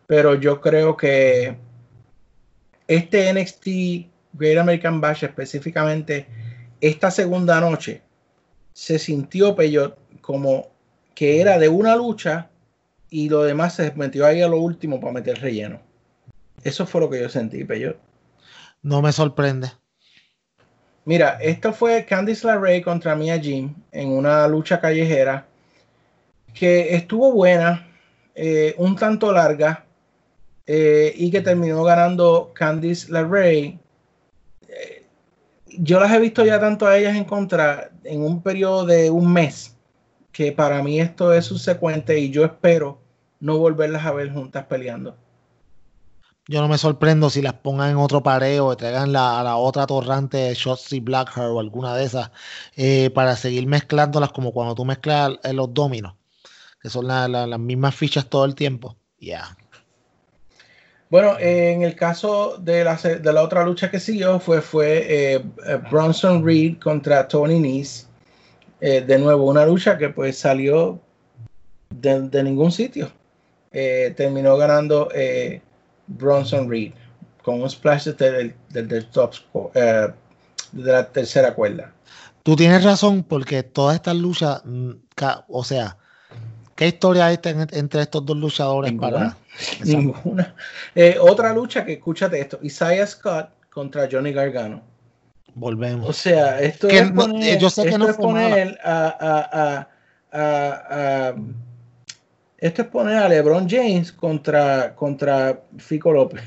pero yo creo que este NXT Great American Bash específicamente esta segunda noche se sintió Peyot como que era de una lucha y lo demás se metió ahí a lo último para meter relleno. Eso fue lo que yo sentí, Peyot. No me sorprende. Mira, esto fue Candice LeRae contra Mia Jim en una lucha callejera que estuvo buena, eh, un tanto larga, eh, y que terminó ganando Candice LeRae. Eh, yo las he visto ya tanto a ellas en contra en un periodo de un mes, que para mí esto es subsecuente y yo espero no volverlas a ver juntas peleando. Yo no me sorprendo si las pongan en otro pareo, traigan la, a la otra torrante Shotzi Blackheart o alguna de esas, eh, para seguir mezclándolas como cuando tú mezclas los dominos, que son las mismas fichas todo el tiempo. Ya. Bueno, en el caso de la, de la otra lucha que siguió fue, fue eh, eh, Bronson Reed contra Tony Nese. Eh, de nuevo, una lucha que pues salió de, ningún sitio. terminó ganando Bronson Reed con un splash del, del, top de la tercera cuerda. Tú tienes razón porque todas estas luchas, mm, o sea, ¿qué historia hay entre estos dos luchadores para Ninguna. Eh, otra lucha que escúchate esto: Isaiah Scott contra Johnny Gargano. Volvemos. O sea, esto es poner, yo sé que no es poner a, esto es poner a LeBron James contra, contra Fico López.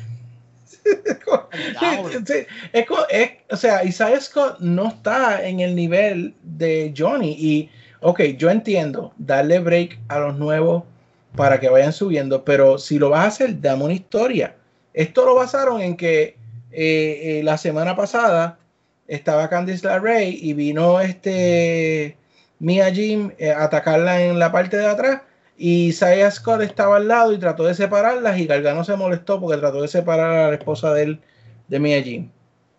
es, o sea, Isaiah Scott no está en el nivel de Johnny y, ok, yo entiendo, darle break a los nuevos para que vayan subiendo, pero si lo vas a hacer, dame una historia. Esto lo basaron en que eh, eh, la semana pasada estaba Candice LeRae y vino este Mia Jim eh, a atacarla en la parte de atrás y Saya Scott estaba al lado y trató de separarlas y Gargano se molestó porque trató de separar a la esposa de él de Mia Jim.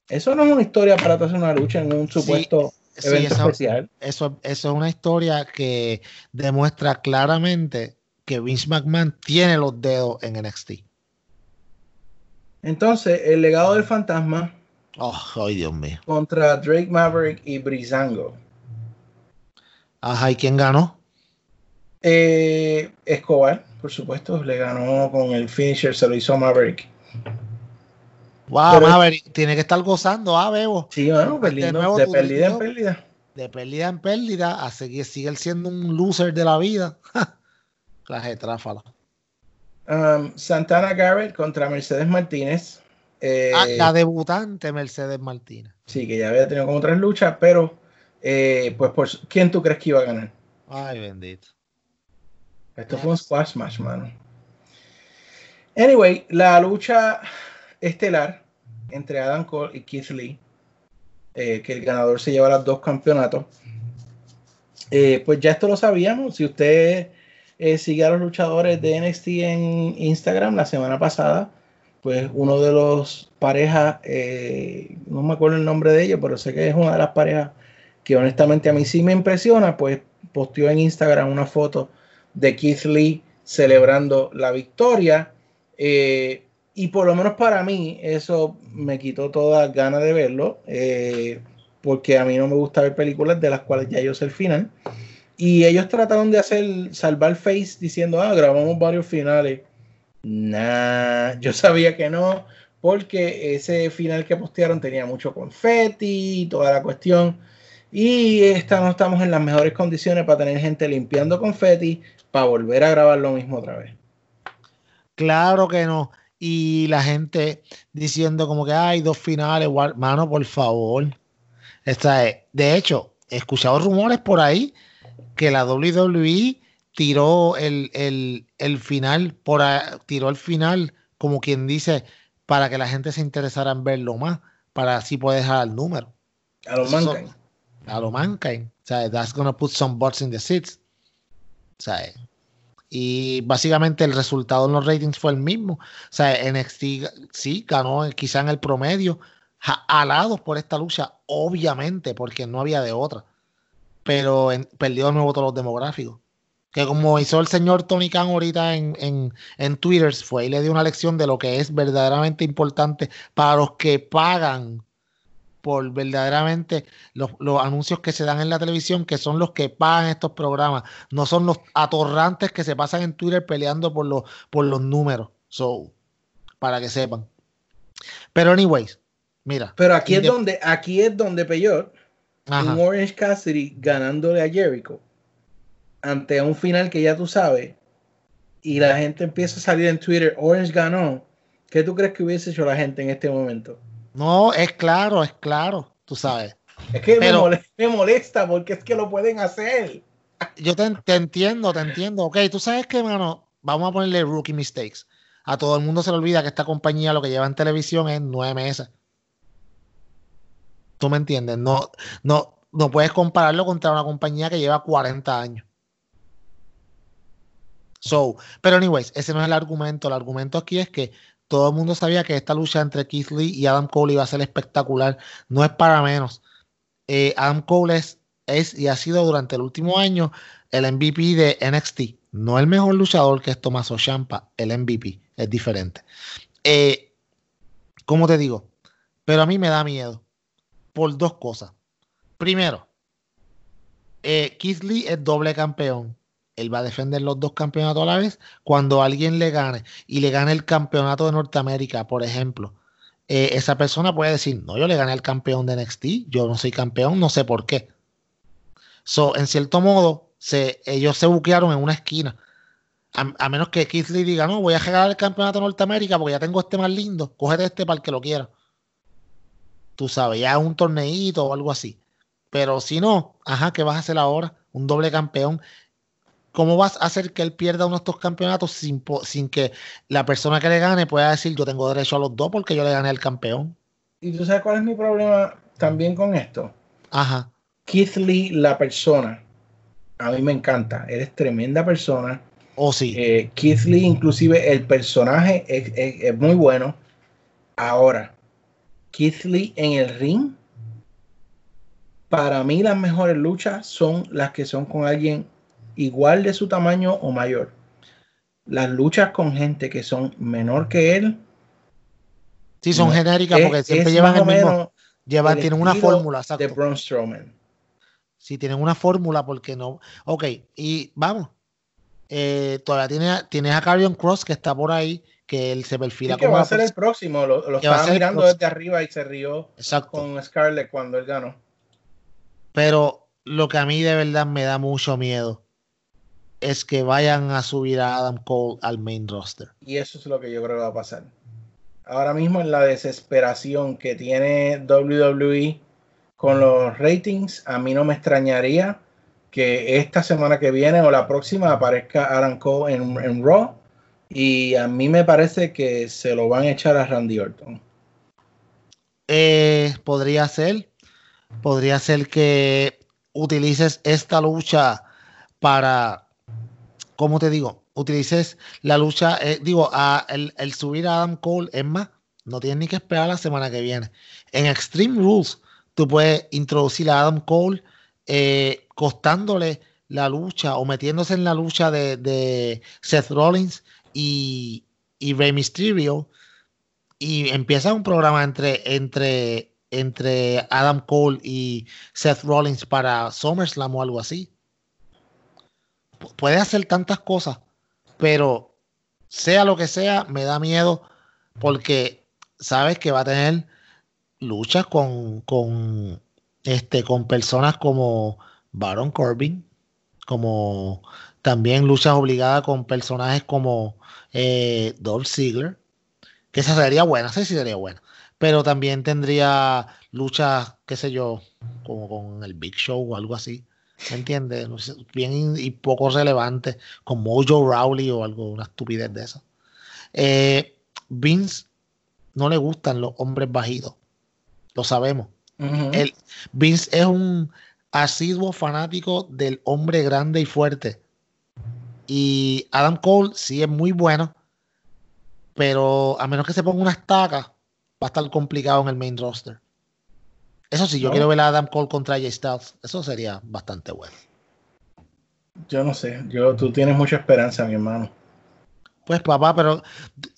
Eso no es una historia para hacer una lucha en un supuesto evento especial. Eso, eso es una historia que demuestra claramente que Vince McMahon tiene los dedos en NXT. Entonces, el legado del fantasma. Oh, ay, Dios mío. Contra Drake Maverick y Brizango. Ajá, ¿y quién ganó? Eh, Escobar, por supuesto, le ganó con el finisher, se lo hizo Maverick. Wow, Maverick tiene que estar gozando, ah, Bebo. Sí, bueno, perdiendo, de, pérdida en pérdida. De pérdida en pérdida, a seguir, sigue siendo un loser de la vida. Traje tráfala. Um, Santana Garrett contra Mercedes Martínez. Eh, ah, la debutante Mercedes Martínez. Sí, que ya había tenido como tres luchas, pero eh, pues por ¿quién tú crees que iba a ganar? Ay, bendito. Esto fue un squash match, mano. Anyway, la lucha estelar entre Adam Cole y Keith Lee, eh, que el ganador se lleva los dos campeonatos. pues ya esto lo sabíamos. Si usted eh, sigue a los luchadores de NXT en Instagram la semana pasada. Pues uno de los parejas, eh, no me acuerdo el nombre de ellos, pero sé que es una de las parejas que honestamente a mí sí me impresiona, pues posteó en Instagram una foto de Keith Lee celebrando la victoria. Eh, y por lo menos para mí eso me quitó toda ganas de verlo, porque a mí no me gusta ver películas de las cuales ya yo sé el final. Y ellos trataron de hacer salvar face diciendo, ah, grabamos varios finales. Nah, yo sabía que no, porque ese final que postearon tenía mucho confeti y toda la cuestión. Y esta no estamos en las mejores condiciones para tener gente limpiando confeti para volver a grabar lo mismo otra vez. Claro que no. Y la gente diciendo como que hay dos finales, mano, por favor. Esta es, de hecho, he escuchado rumores por ahí que la WWE tiró el, final, por tiró el final, como quien dice, para que la gente se interesara en verlo más, para así poder dejar el número. A lo Mankind. A lo Mankind. O sea, that's gonna put some butts in the seats. O sea, y básicamente el resultado en los ratings fue el mismo. O sea, NXT sí ganó quizá en el promedio, alados por esta lucha, obviamente, porque no había de otra. Pero perdió de nuevo todos los demográficos. Que como hizo el señor Tony Khan ahorita en, en, en Twitter, fue y le dio una lección de lo que es verdaderamente importante para los que pagan por verdaderamente los, anuncios que se dan en la televisión, que son los que pagan estos programas, no son los atorrantes que se pasan en Twitter peleando por los, por los números. So, para que sepan. Pero anyways, mira. Pero aquí es donde, aquí es donde Peyor, Orange Cassidy ganándole a Jericho ante un final que ya tú sabes, y la gente empieza a salir en Twitter, Orange ganó. ¿Qué tú crees que hubiese hecho la gente en este momento? No, es claro, es claro, tú sabes. Es que me, molesta, porque es que lo pueden hacer. Yo te, entiendo, te entiendo. Ok, tú sabes que, mano, vamos a ponerle rookie mistakes. A todo el mundo se le olvida que esta compañía lo que lleva en televisión es nueve meses. ¿Tú me entiendes? No, no, no puedes compararlo contra una compañía que lleva 40 años. So, pero anyways, ese no es el argumento. El argumento aquí es que todo el mundo sabía que esta lucha entre Keith Lee y Adam Cole iba a ser espectacular. No es para menos. Eh, Adam Cole es, y ha sido durante el último año el MVP de NXT. No el mejor luchador que es Tommaso Champa, el MVP. Es diferente. Eh, ¿Cómo te digo? Pero a mí me da miedo. Por dos cosas. Primero, eh, Keith Lee es doble campeón él va a defender los dos campeonatos a la vez. Cuando alguien le gane y le gane el campeonato de Norteamérica, por ejemplo, eh, esa persona puede decir, no, yo le gané al campeón de NXT, yo no soy campeón, no sé por qué. So, en cierto modo, se, ellos se buquearon en una esquina. A, menos que Keith diga, no, voy a regalar el campeonato de Norteamérica porque ya tengo este más lindo, cógete este para el que lo quiera. Tú sabes, ya un torneito o algo así. Pero si no, ajá, ¿qué vas a hacer ahora? Un doble campeón. ¿Cómo vas a hacer que él pierda uno de estos campeonatos sin, sin que la persona que le gane pueda decir yo tengo derecho a los dos porque yo le gané al campeón? ¿Y tú sabes cuál es mi problema también con esto? Ajá. Keith Lee, la persona, a mí me encanta, eres tremenda persona. Oh, sí. Eh, Keith Lee, inclusive el personaje es, es muy bueno. Ahora, Keith Lee en el ring, para mí las mejores luchas son las que son con alguien igual de su tamaño o mayor. Las luchas con gente que son menor que él. Sí, son genéricas porque siempre llevan el mismo. Llevan, tienen una fórmula. De Braun Strowman. Sí, tienen una fórmula porque no. Ok, y vamos. Eh, todavía tiene, tienes a Carrion Cross que está por ahí, que él se perfila como. Que va a ser el próximo. Lo, estaba mirando desde arriba y se rió con Scarlett cuando él ganó. Pero lo que a mí de verdad me da mucho miedo es que vayan a subir a Adam Cole al main roster. Y eso es lo que yo creo que va a pasar. Ahora mismo en la desesperación que tiene WWE con los ratings, a mí no me extrañaría que esta semana que viene o la próxima aparezca Adam Cole en, Raw. Y a mí me parece que se lo van a echar a Randy Orton. Eh, podría ser. Podría ser que utilices esta lucha para como te digo, utilices la lucha, eh, digo, el, subir a Adam Cole, es más, no tienes ni que esperar la semana que viene. En Extreme Rules, tú puedes introducir a Adam Cole eh, costándole la lucha o metiéndose en la lucha de, Seth Rollins y, y Rey Mysterio y empieza un programa entre, entre, entre Adam Cole y Seth Rollins para SummerSlam o algo así puede hacer tantas cosas, pero sea lo que sea, me da miedo porque sabes que va a tener luchas con, con este, con personas como Baron Corbin, como también luchas obligadas con personajes como eh, Dolph Ziggler, que esa sería buena, sí sería buena. Pero también tendría luchas, qué sé yo, como con el Big Show o algo así. ¿Me entiendes? Bien y poco relevante, con Mojo Rowley o algo, una estupidez de esa. Eh, Vince no le gustan los hombres bajitos. Lo sabemos. Vince es un asiduo fanático del hombre grande y fuerte. Y Adam Cole sí es muy bueno, pero a menos que se ponga una estaca, va a estar complicado en el main roster. Eso sí, yo quiero ver a Adam Cole contra Jay Styles. Eso sería bastante bueno. Yo no sé, yo, tú tienes mucha esperanza, mi hermano. Pues papá, pero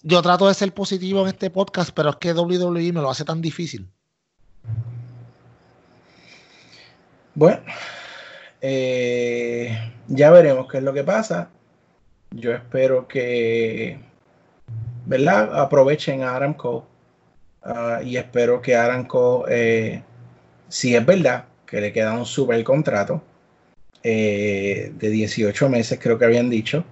yo trato de ser positivo en este podcast, pero es que WWE me lo hace tan difícil. Bueno, eh, ya veremos qué es lo que pasa. Yo espero que, ¿verdad? Aprovechen a Aramco uh, y espero que Aramco, eh, si es verdad que le queda un super contrato eh, de 18 meses, creo que habían dicho,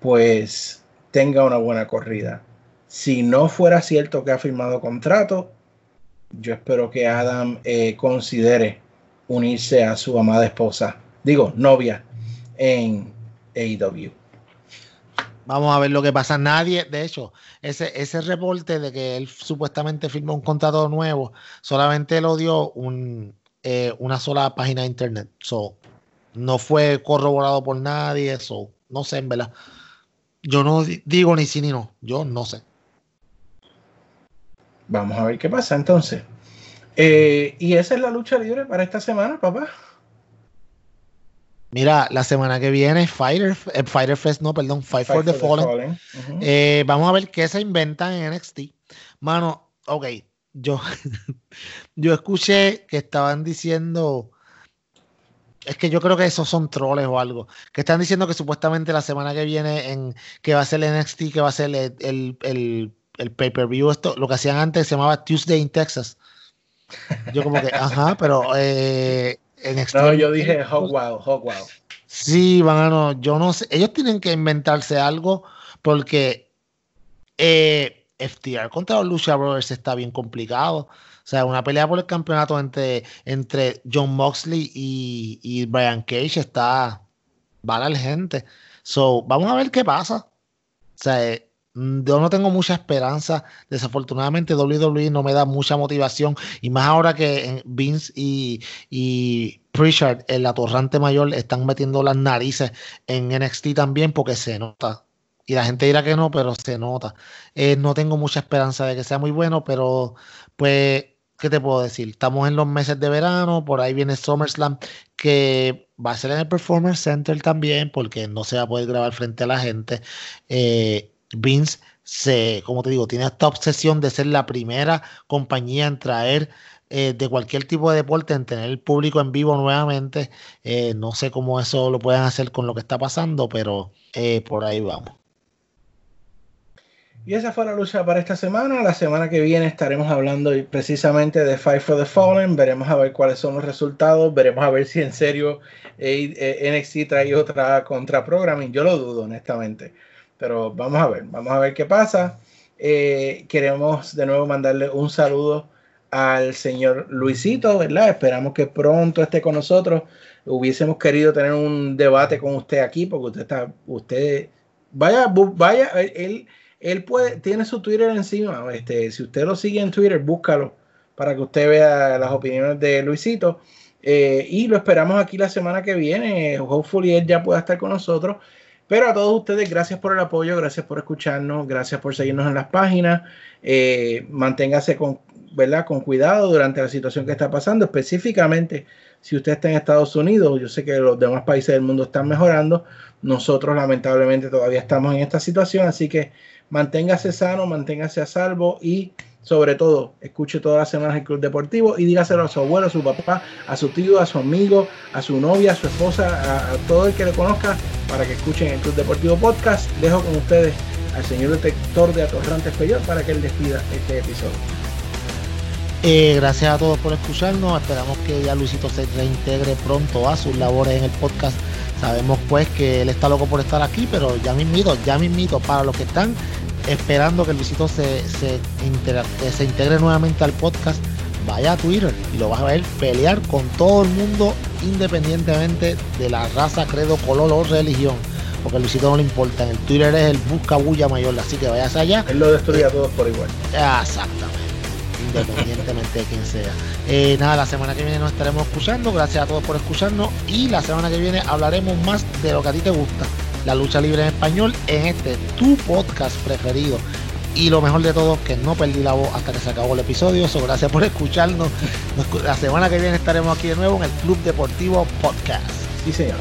pues tenga una buena corrida. Si no fuera cierto que ha firmado contrato, yo espero que Adam eh, considere unirse a su amada esposa, digo, novia, en AEW. Vamos a ver lo que pasa. Nadie, de hecho, ese, ese reporte de que él supuestamente firmó un contrato nuevo, solamente lo dio eh, una sola página de internet. So, no fue corroborado por nadie. Eso, no sé, en verdad. Yo no digo ni sí ni no. Yo no sé. Vamos a ver qué pasa entonces. Eh, y esa es la lucha libre para esta semana, papá. Mira, la semana que viene, Fighter, eh, Fighter Fest, no, perdón, Fight, for, the, Fallen. Eh, vamos a ver qué se inventan en NXT. Mano, ok, yo, yo escuché que estaban diciendo, es que yo creo que esos son troles o algo, que están diciendo que supuestamente la semana que viene, en que va a ser el NXT, que va a ser el, el, el pay-per-view, esto, lo que hacían antes se llamaba Tuesday in Texas. Yo como que, ajá, pero eh, no, yo dije Hog Wild, Sí, van yo no sé. Ellos tienen que inventarse algo porque eh, FTR contra los Lucha Brothers está bien complicado. O sea, una pelea por el campeonato entre, entre John Moxley y, y Brian Cage está. Vale la gente. So, vamos a ver qué pasa. O sea, eh, yo no tengo mucha esperanza. Desafortunadamente, WWE no me da mucha motivación. Y más ahora que Vince y, y Pritchard, el atorrante mayor, están metiendo las narices en NXT también porque se nota. Y la gente dirá que no, pero se nota. Eh, no tengo mucha esperanza de que sea muy bueno, pero pues, ¿qué te puedo decir? Estamos en los meses de verano, por ahí viene SummerSlam, que va a ser en el Performance Center también, porque no se va a poder grabar frente a la gente. Eh, Vince se, como te digo, tiene esta obsesión de ser la primera compañía en traer eh, de cualquier tipo de deporte, en tener el público en vivo nuevamente. Eh, no sé cómo eso lo pueden hacer con lo que está pasando, pero eh, por ahí vamos. Y esa fue la lucha para esta semana. La semana que viene estaremos hablando precisamente de Fight for the Fallen. Veremos a ver cuáles son los resultados. Veremos a ver si en serio NXT trae otra contra programming. Yo lo dudo, honestamente. Pero vamos a ver, vamos a ver qué pasa. Eh, queremos de nuevo mandarle un saludo al señor Luisito, ¿verdad? Esperamos que pronto esté con nosotros. Hubiésemos querido tener un debate con usted aquí, porque usted está, usted, vaya, vaya, él, él puede, tiene su Twitter encima. Este, si usted lo sigue en Twitter, búscalo para que usted vea las opiniones de Luisito. Eh, y lo esperamos aquí la semana que viene. Hopefully él ya pueda estar con nosotros. Pero a todos ustedes, gracias por el apoyo, gracias por escucharnos, gracias por seguirnos en las páginas. Eh, manténgase con, ¿verdad? con cuidado durante la situación que está pasando, específicamente si usted está en Estados Unidos. Yo sé que los demás países del mundo están mejorando. Nosotros lamentablemente todavía estamos en esta situación, así que manténgase sano, manténgase a salvo y sobre todo, escuche todas las semanas el Club Deportivo y dígaselo a su abuelo, a su papá, a su tío, a su amigo, a su novia, a su esposa, a, todo el que le conozca para que escuchen el Club Deportivo Podcast. Dejo con ustedes al señor detector de atorrantes peor para que él despida este episodio. Eh, gracias a todos por escucharnos. Esperamos que ya Luisito se reintegre pronto a sus labores en el podcast. Sabemos pues que él está loco por estar aquí, pero ya mismito, ya mismito, para los que están esperando que Luisito se, se, integra, se integre nuevamente al podcast, vaya a Twitter y lo vas a ver pelear con todo el mundo independientemente de la raza, credo, color o religión. Porque a Luisito no le importa. En el Twitter es el busca bulla mayor, así que vayas allá. Él lo destruye a todos por igual. Exactamente. Independientemente de quién sea. Eh, nada, la semana que viene nos estaremos escuchando. Gracias a todos por escucharnos. Y la semana que viene hablaremos más de lo que a ti te gusta. La lucha libre en español en este tu podcast preferido. Y lo mejor de todo, que no perdí la voz hasta que se acabó el episodio. So, gracias por escucharnos. La semana que viene estaremos aquí de nuevo en el Club Deportivo Podcast. Sí, señor.